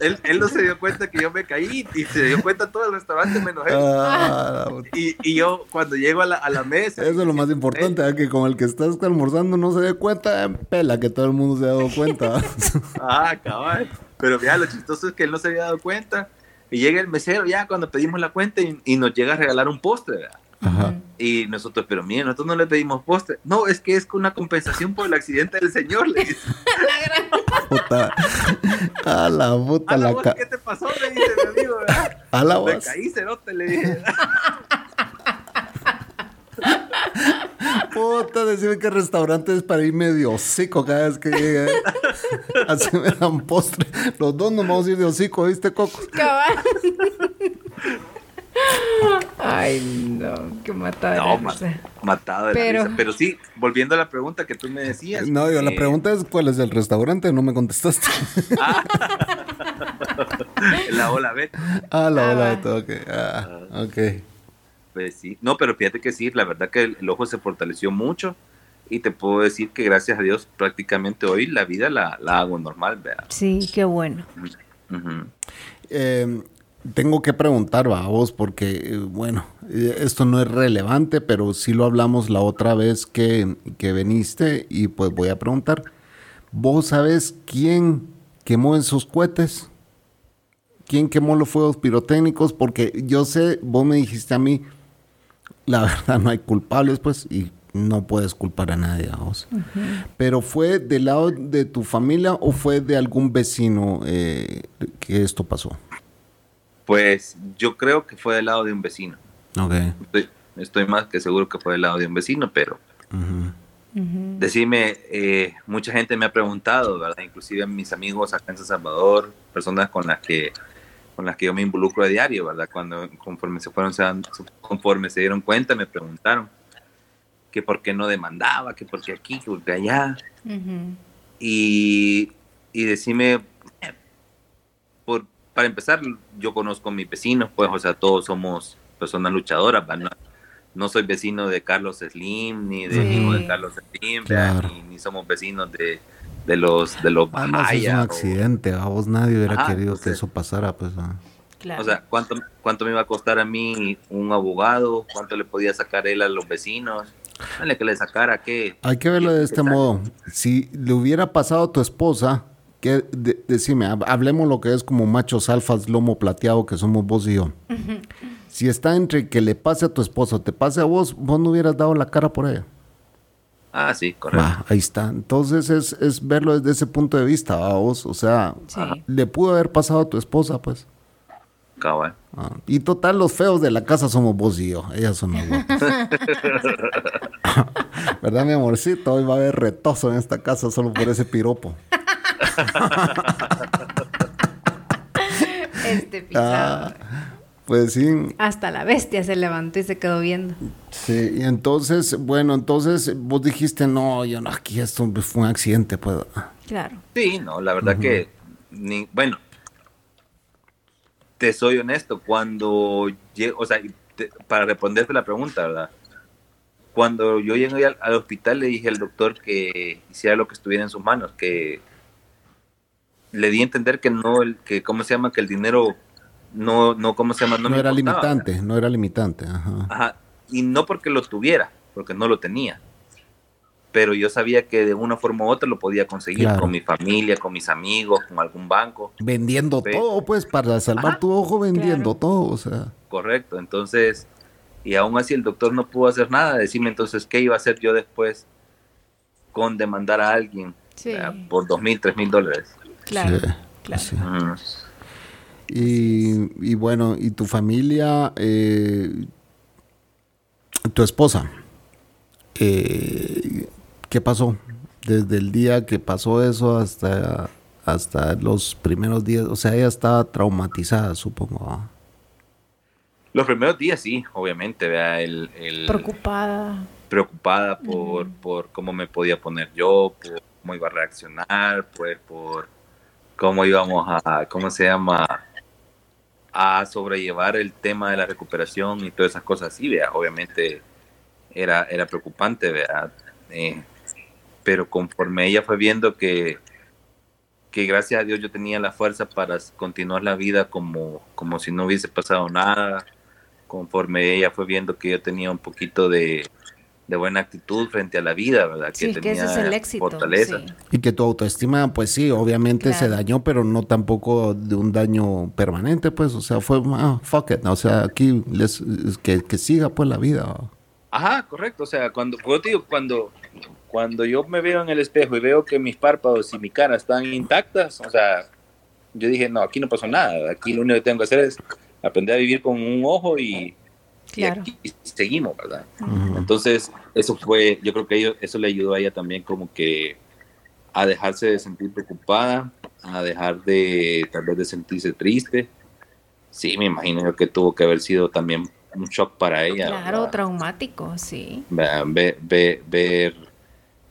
Él, él no se dio cuenta que yo me caí y se dio cuenta todo el restaurante menos él. Ah, Y, y yo cuando llego a la, a la mesa... eso es lo más importante, ¿eh? que con el que estás almorzando no se dé cuenta, eh, pela que todo el mundo se ha dado cuenta. Ah, cabal. Pero mira, lo chistoso es que él no se había dado cuenta. Y llega el mesero ya cuando pedimos la cuenta y, y nos llega a regalar un postre, ¿verdad? Ajá. Y nosotros, pero miren, nosotros no le pedimos postre. No, es que es una compensación por el accidente del señor, le dice. Puta. A la puta A la la ca- ¿qué te pasó? Le dice mi amigo, ¿verdad? A la Me voz. caí, cerote, le dije. Puta, decime que restaurante es para ir medio hocico cada vez que llegue. Así me dan postre. Los dos nos vamos a ir de hocico, ¿viste, Coco? Cabal. Ay, no, qué matada. No, ma- matado de Pero- la risa. Pero sí, volviendo a la pregunta que tú me decías. No, yo la eh, pregunta es cuál es el restaurante, no me contestaste. La ola B. ah, la Ah, de todo, ok. Ah, ok. Pues sí. No, pero fíjate que sí, la verdad que el, el ojo se fortaleció mucho. Y te puedo decir que gracias a Dios prácticamente hoy la vida la, la hago normal, ¿verdad? Sí, qué bueno. Eh, tengo que preguntar a vos porque, eh, bueno, eh, esto no es relevante, pero sí lo hablamos la otra vez que, que viniste y pues voy a preguntar. ¿Vos sabés quién quemó esos cohetes? ¿Quién quemó los fuegos pirotécnicos? Porque yo sé, vos me dijiste a mí, la verdad no hay culpables, pues, y no puedes culpar a nadie a vos. Pero ¿fue del lado de tu familia o fue de algún vecino eh, que esto pasó? Pues yo creo que fue del lado de un vecino. Ok. Estoy, estoy más que seguro que fue del lado de un vecino, pero Ujú. decime, eh, mucha gente me ha preguntado, ¿verdad? Inclusive mis amigos acá en San Salvador, personas con las que con las que yo me involucro a diario, ¿verdad? Cuando conforme se fueron, se dan- conforme se dieron cuenta, me preguntaron que por qué no demandaba, que por qué aquí, que por qué allá. Y, y decime, para empezar, yo conozco a mis vecinos, pues, o sea, todos somos personas luchadoras, ¿verdad? No, no soy vecino de Carlos Slim, ni de Sí. hijo de Carlos Slim, ni, ni somos vecinos de, de los de los Además es un Bahaya, o- accidente, a vos nadie hubiera Ajá, querido que eso pasara, pues. ah. Claro. O sea, ¿cuánto, ¿cuánto me iba a costar a mí un abogado? ¿Cuánto le podía sacar él a los vecinos? Dale que le sacara, ¿qué? Hay que verlo de ¿Qué este modo. Si le hubiera pasado a tu esposa, que de- decime, hab- hablemos lo que es como machos alfas, lomo plateado, que somos vos y yo. Si está entre que le pase a tu esposa o te pase a vos, vos no hubieras dado la cara por ella. Ah, sí, correcto. Ahí está. Entonces es, es verlo desde ese punto de vista, ¿va vos. O sea, Sí. le pudo haber pasado a tu esposa, pues. Cabal. Ah, Y total, los feos de la casa somos vos y yo. Ellas son las guapas. ¿Verdad, mi amorcito? Hoy va a haber retoso en esta casa solo por ese piropo. Este pisado. Ah, pues sí, Hasta la bestia se levantó y se quedó viendo. sí. Y entonces, bueno, entonces vos dijiste, no, yo no, aquí esto fue un accidente, pues. Claro. Sí, no, la verdad que, ni, bueno, te soy honesto, cuando llego, o sea, te- para responderte la pregunta, ¿verdad? Cuando yo llegué al, al hospital le dije al doctor que hiciera lo que estuviera en sus manos, que le di a entender que no, el, que, ¿cómo se llama? Que el dinero no, no, ¿cómo se llama? No, me era importaba, ¿verdad? limitante, no era limitante. Ajá. Ajá, y no porque lo tuviera, porque no lo tenía. Pero yo sabía que de una forma u otra lo podía conseguir Claro. con mi familia, con mis amigos, con algún banco. Vendiendo Sí. todo, pues, para salvar Ajá. tu ojo, vendiendo Claro. todo, o sea. Correcto, entonces, y aún así el doctor no pudo hacer nada. Decirme entonces qué iba a hacer yo después con demandar a alguien por dos mil, tres mil dólares. Claro. Sí, claro. sí. Ujú. Y, y bueno, y tu familia, eh, tu esposa, eh, ¿qué pasó? Desde el día que pasó eso hasta, hasta los primeros días, o sea, ella estaba traumatizada, supongo. ¿ah? Los primeros días sí, obviamente, ¿verdad? El, el- Preocupada. preocupada por, por cómo me podía poner yo, por cómo iba a reaccionar, pues por cómo íbamos a, ¿cómo se llama? A sobrellevar el tema de la recuperación y todas esas cosas así, ¿verdad? Obviamente era, era preocupante, ¿verdad? Eh, pero conforme ella fue viendo que, que gracias a Dios yo tenía la fuerza para continuar la vida como, como si no hubiese pasado nada, conforme ella fue viendo que yo tenía un poquito de, de buena actitud frente a la vida, ¿verdad? Sí, que ese es el éxito. fortaleza. sí. Y que tu autoestima, pues sí, obviamente se dañó, pero no tampoco de un daño permanente, pues, o sea, fue, ah, fuck it, o sea, aquí les, que, que siga pues la vida. Ajá, correcto. O sea, cuando, yo digo, cuando, cuando yo me veo en el espejo y veo que mis párpados y mi cara están intactas, o sea, yo dije, no, aquí no pasó nada. Aquí lo único que tengo que hacer es aprender a vivir con un ojo y, y aquí seguimos, ¿verdad? Entonces, eso fue, yo creo que eso le ayudó a ella también como que a dejarse de sentir preocupada, a dejar de tal vez de sentirse triste. Sí, me imagino que tuvo que haber sido también un shock para ella. Claro, traumático, sí. Ver, ver,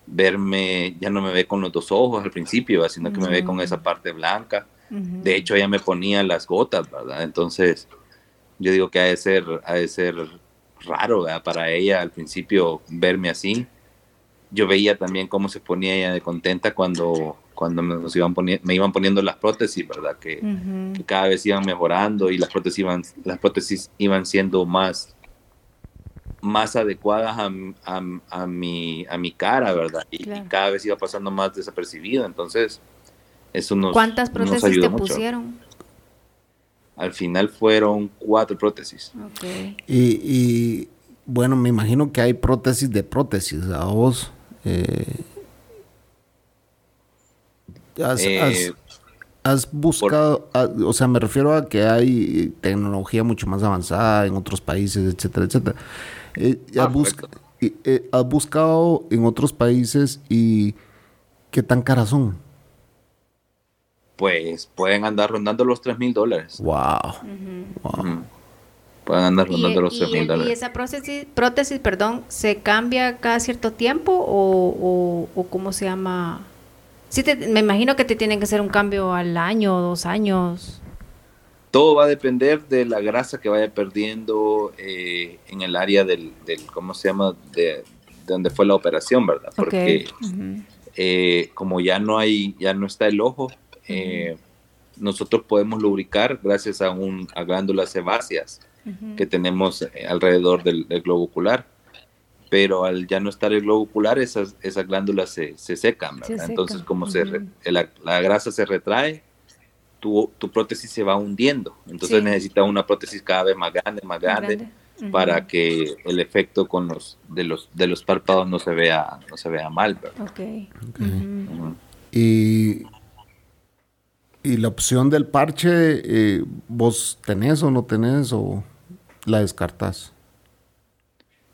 verme, ya no me ve con los dos ojos al principio, sino que me ve con esa parte blanca. De hecho, ella me ponía las gotas, ¿verdad? Entonces, yo digo que ha de ser, ha de ser raro ¿verdad? para ella al principio verme así. Yo veía también cómo se ponía ella de contenta cuando, cuando me, iban me iban poniendo las prótesis, ¿verdad? Que, cada vez iban mejorando y las prótesis iban, las prótesis iban siendo más, más adecuadas a, a, a, mi, a mi cara, ¿verdad? Y, cada vez iba pasando más desapercibido. Entonces, eso nos ¿Cuántas prótesis te pusieron? Al final fueron cuatro prótesis. Y, bueno, me imagino que hay prótesis de prótesis. A vos. Eh, eh, has, buscado, o sea, me refiero a que hay tecnología mucho más avanzada en otros países, etcétera, etcétera. Eh, ah, has, buscado en otros países y qué tan caras son? Pues pueden andar rondando los 3 mil dólares. Wow. Pueden andar rondando los 3 mil dólares. ¿Y esa prótesis, prótesis, perdón, se cambia cada cierto tiempo o, o, cómo se llama? Sí me imagino que te tienen que hacer un cambio al año, dos años. Todo va a depender de la grasa que vaya perdiendo eh, en el área del, del, ¿cómo se llama? De, donde fue la operación, ¿verdad? Porque eh, como ya no hay, ya no está el ojo, eh, nosotros podemos lubricar gracias a, un, a glándulas sebáceas que tenemos eh, alrededor del, globo ocular. Pero al ya no estar el globo ocular, esas, esas glándulas se, se secan, Entonces, como se la, grasa se retrae, tu, tu, prótesis se va hundiendo. Entonces necesita una prótesis cada vez más grande, más grande, para que el efecto con los de los de los párpados no se vea no se vea mal. Y ¿Y la opción del parche, eh, vos tenés o no tenés o la descartas?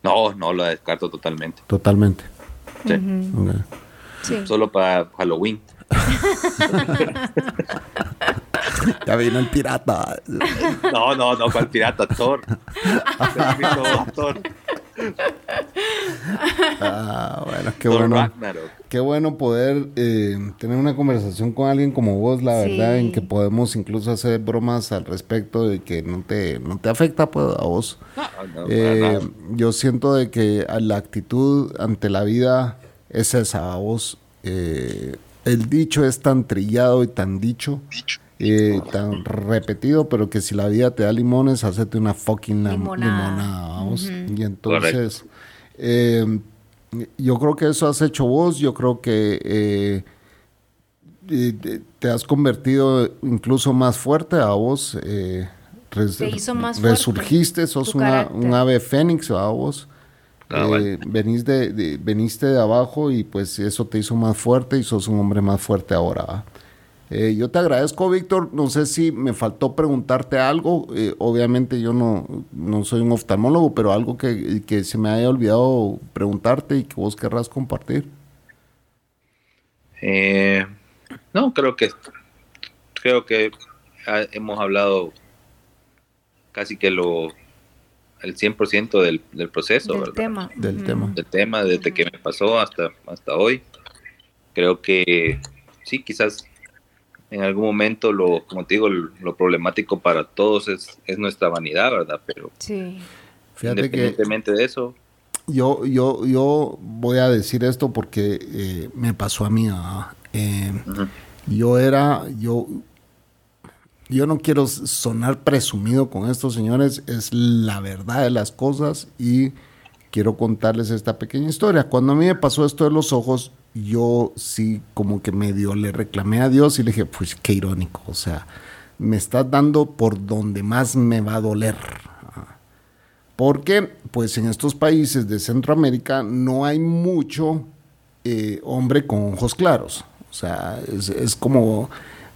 No, no la descarto totalmente. Totalmente. Sí. Solo para Halloween. ya vino el pirata. No, no, no, ¿cuál pirata? Thor. Thor. Ah, bueno, qué bueno. Qué bueno poder eh, tener una conversación con alguien como vos, la verdad, en que podemos incluso hacer bromas al respecto de que no te, no te afecta pues, a vos. Eh, yo siento de que la actitud ante la vida es esa, a vos. Eh, el dicho es tan trillado y tan dicho. Tan repetido, pero que si la vida te da limones, hacete una fucking limonada, Y entonces, eh, yo creo que eso has hecho vos, yo creo que eh, te has convertido incluso más fuerte a vos. Eh, resurgiste, sos una, un ave fénix a vos. Ah, eh, venís de, veniste de abajo y pues eso te hizo más fuerte y sos un hombre más fuerte ahora. Eh, yo te agradezco, Víctor. No sé si me faltó preguntarte algo. Eh, obviamente yo no, no, soy un oftalmólogo, pero algo que, que, se me haya olvidado preguntarte y que vos querrás compartir. Eh, no, creo que creo que hemos hablado casi que lo el 100% del, del proceso, del tema. Del tema. Del tema, desde que me pasó hasta, hasta hoy. Creo que sí, quizás en algún momento lo, como te digo, lo, problemático para todos es, es, nuestra vanidad, ¿verdad? Pero sí. independientemente de eso. Yo, yo, yo voy a decir esto porque eh, me pasó a mí. Eh, yo era, yo, yo no quiero sonar presumido con estos señores, es la verdad de las cosas y quiero contarles esta pequeña historia. Cuando a mí me pasó esto de los ojos, yo sí como que medio le reclamé a Dios y le dije, pues qué irónico, o sea, me estás dando por donde más me va a doler. Porque pues en estos países de Centroamérica no hay mucho eh, hombre con ojos claros. O sea, es, como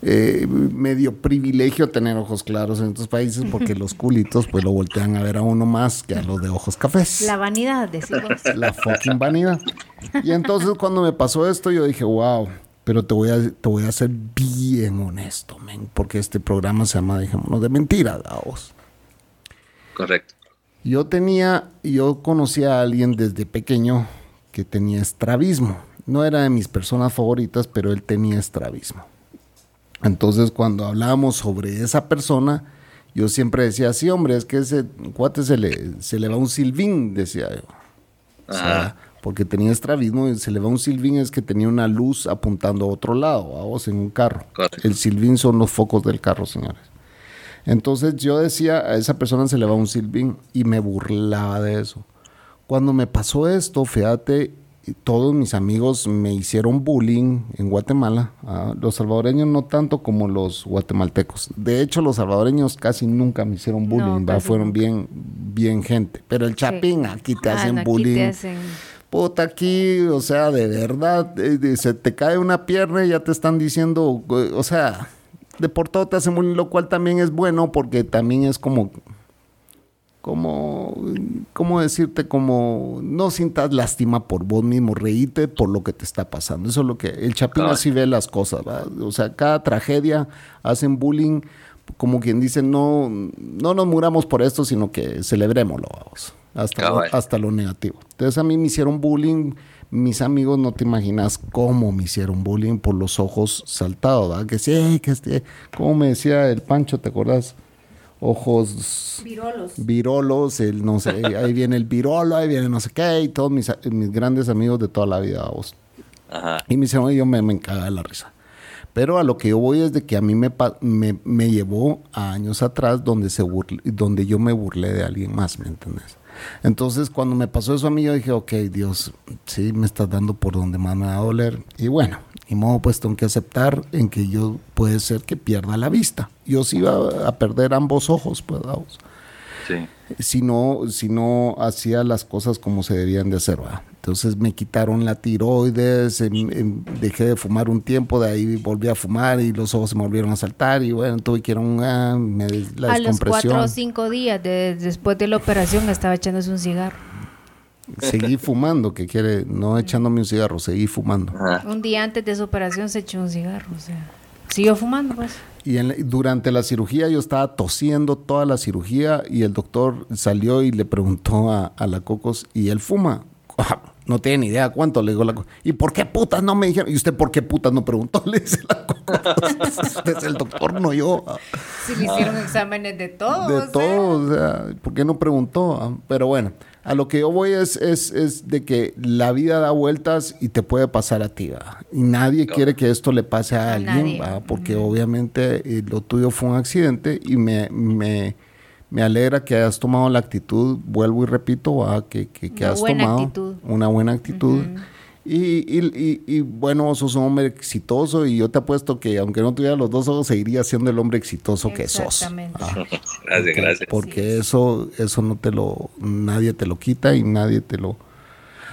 eh, medio privilegio tener ojos claros en estos países porque los culitos pues lo voltean a ver a uno más que a los de ojos cafés. La vanidad, decimos. La fucking vanidad. Y entonces cuando me pasó esto yo dije, wow, pero te voy a, te voy a ser bien honesto, men, porque este programa se llama Dejémonos de Mentiras, Davos. Correcto. Yo tenía, yo conocía a alguien desde pequeño que tenía estrabismo. No era de mis personas favoritas, pero él tenía estrabismo. Entonces, cuando hablábamos sobre esa persona, yo siempre decía, sí, hombre, es que ese cuate se le, se le va un silbín, decía yo. O sea, Ajá. porque tenía estrabismo y se le va un silbín es que tenía una luz apuntando a otro lado, a vos en un carro. Correcto. El silbín son los focos del carro, señores. Entonces yo decía, a esa persona se le va un silbín y me burlaba de eso. Cuando me pasó esto, fíjate, todos mis amigos me hicieron bullying en Guatemala. ah, los salvadoreños no tanto como los guatemaltecos. De hecho, los salvadoreños casi nunca me hicieron bullying, fueron bien, bien gente. Pero el chapín, aquí te Ah, hacen no, aquí bullying. te hacen- Puta, aquí, o sea, de verdad, eh, se te cae una pierna y ya te están diciendo, eh, o sea, de por todo te hacen bullying, lo cual también es bueno porque también es como, como, ¿cómo decirte? Como, no sientas lástima por vos mismo, reíte por lo que te está pasando. Eso es lo que, el Chapín Cabal. así ve las cosas, ¿va? O sea, cada tragedia hacen bullying, como quien dice, no, no nos muramos por esto, sino que celebrémoslo, vamos. Hasta, lo, Cabal. hasta lo negativo. Entonces a mí me hicieron bullying, mis amigos no te imaginas cómo me hicieron bullying por los ojos saltados, ¿verdad? Que sí, que este, como me decía el Pancho, ¿te acuerdas? Ojos Virolos. virolos, el no sé, ahí viene el virolo, ahí viene no sé qué, y todos mis, mis grandes amigos de toda la vida, vos. Ajá. Y me dice, oye, yo me, me de la risa. Pero a lo que yo voy es de que a mí me, me, me llevó a años atrás donde, se burl- donde yo me burlé de alguien más, ¿me entiendes? Entonces, cuando me pasó eso a mí, yo dije, ok, Dios, sí, me estás dando por donde más me va a doler. Y bueno, y modo, pues tengo que aceptar en que yo puede ser que pierda la vista. Yo sí iba a perder ambos ojos, pues, vamos Sí. si no, si no hacía las cosas como se debían de hacer. ¿va? Entonces me quitaron la tiroides, em- em, dejé de fumar un tiempo, de ahí volví a fumar y los ojos se me volvieron a saltar y bueno, tuve que ir a un, ah, me la A los cuatro o cinco días de- después de la operación estaba echándose un cigarro. Seguí fumando, que quiere, no echándome un cigarro, seguí fumando. Ajá. Un día antes de su operación se echó un cigarro, o sea, siguió fumando, pues. Y en durante la cirugía yo estaba tosiendo toda la cirugía y el doctor salió y le preguntó a, a la Cocos, ¿y él fuma? "Ah, No tiene ni idea cuánto, le digo la Cocos. ¿Y por qué putas no me dijeron? ¿Y usted por qué putas no preguntó? Le dice la Cocos. Usted es el doctor, no yo. Si le hicieron exámenes de todo. De o sea. todo, o sea, ¿por qué no preguntó? Ah, Pero bueno, a lo que yo voy es, es, es de que la vida da vueltas y te puede pasar a ti, ¿va? Y nadie quiere que esto le pase a, alguien. ¿va? Porque obviamente eh, lo tuyo fue un accidente y me, me, me alegra que hayas tomado la actitud, vuelvo y repito, ¿va? Que, que, has buena tomado actitud. una buena actitud. Y, y, y, y, bueno, sos un hombre exitoso y yo te apuesto que aunque no tuviera los dos ojos, seguiría siendo el hombre exitoso que sos. Exactamente. Ah. Gracias, gracias. Porque eso, eso no te lo, nadie te lo quita y nadie te lo.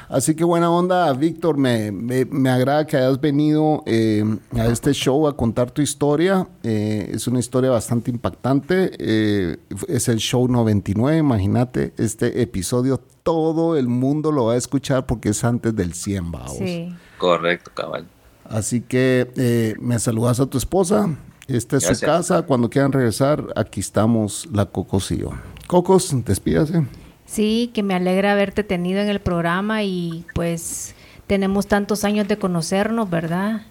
Así que buena onda, Víctor, me, me, me agrada que hayas venido eh, a este show a contar tu historia. Eh, es una historia bastante impactante. Eh, es el show 99, imagínate, este episodio todo el mundo lo va a escuchar porque es antes del 100, vamos. Sí. Correcto, cabal. Así que eh, me saludas a tu esposa. Esta es su casa. Cuando quieran regresar, aquí estamos la Cocos y yo. Cocos, despídase. Sí, que me alegra haberte tenido en el programa y pues tenemos tantos años de conocernos, ¿verdad?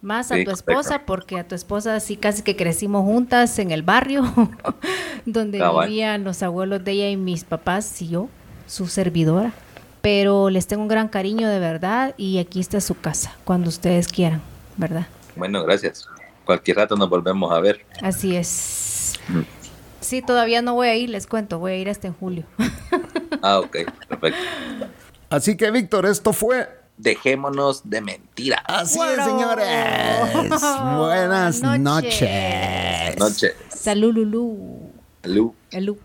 Más a Sí, tu esposa, correcto. porque a tu esposa sí casi que crecimos juntas en el barrio, donde Cabal. vivían los abuelos de ella y mis papás y yo, su servidora. Pero les tengo un gran cariño de verdad y aquí está su casa, cuando ustedes quieran, ¿verdad? Bueno, gracias. Cualquier rato nos volvemos a ver. Así es. Mm. Sí, todavía no voy a ir, les cuento, voy a ir hasta en julio. Ah, ok, perfecto. Así que, Víctor, esto fue. Dejémonos de mentiras. Así Bueno. es, señores. Buenas Noches. noches. Noche. Salud, Lulú. Salud.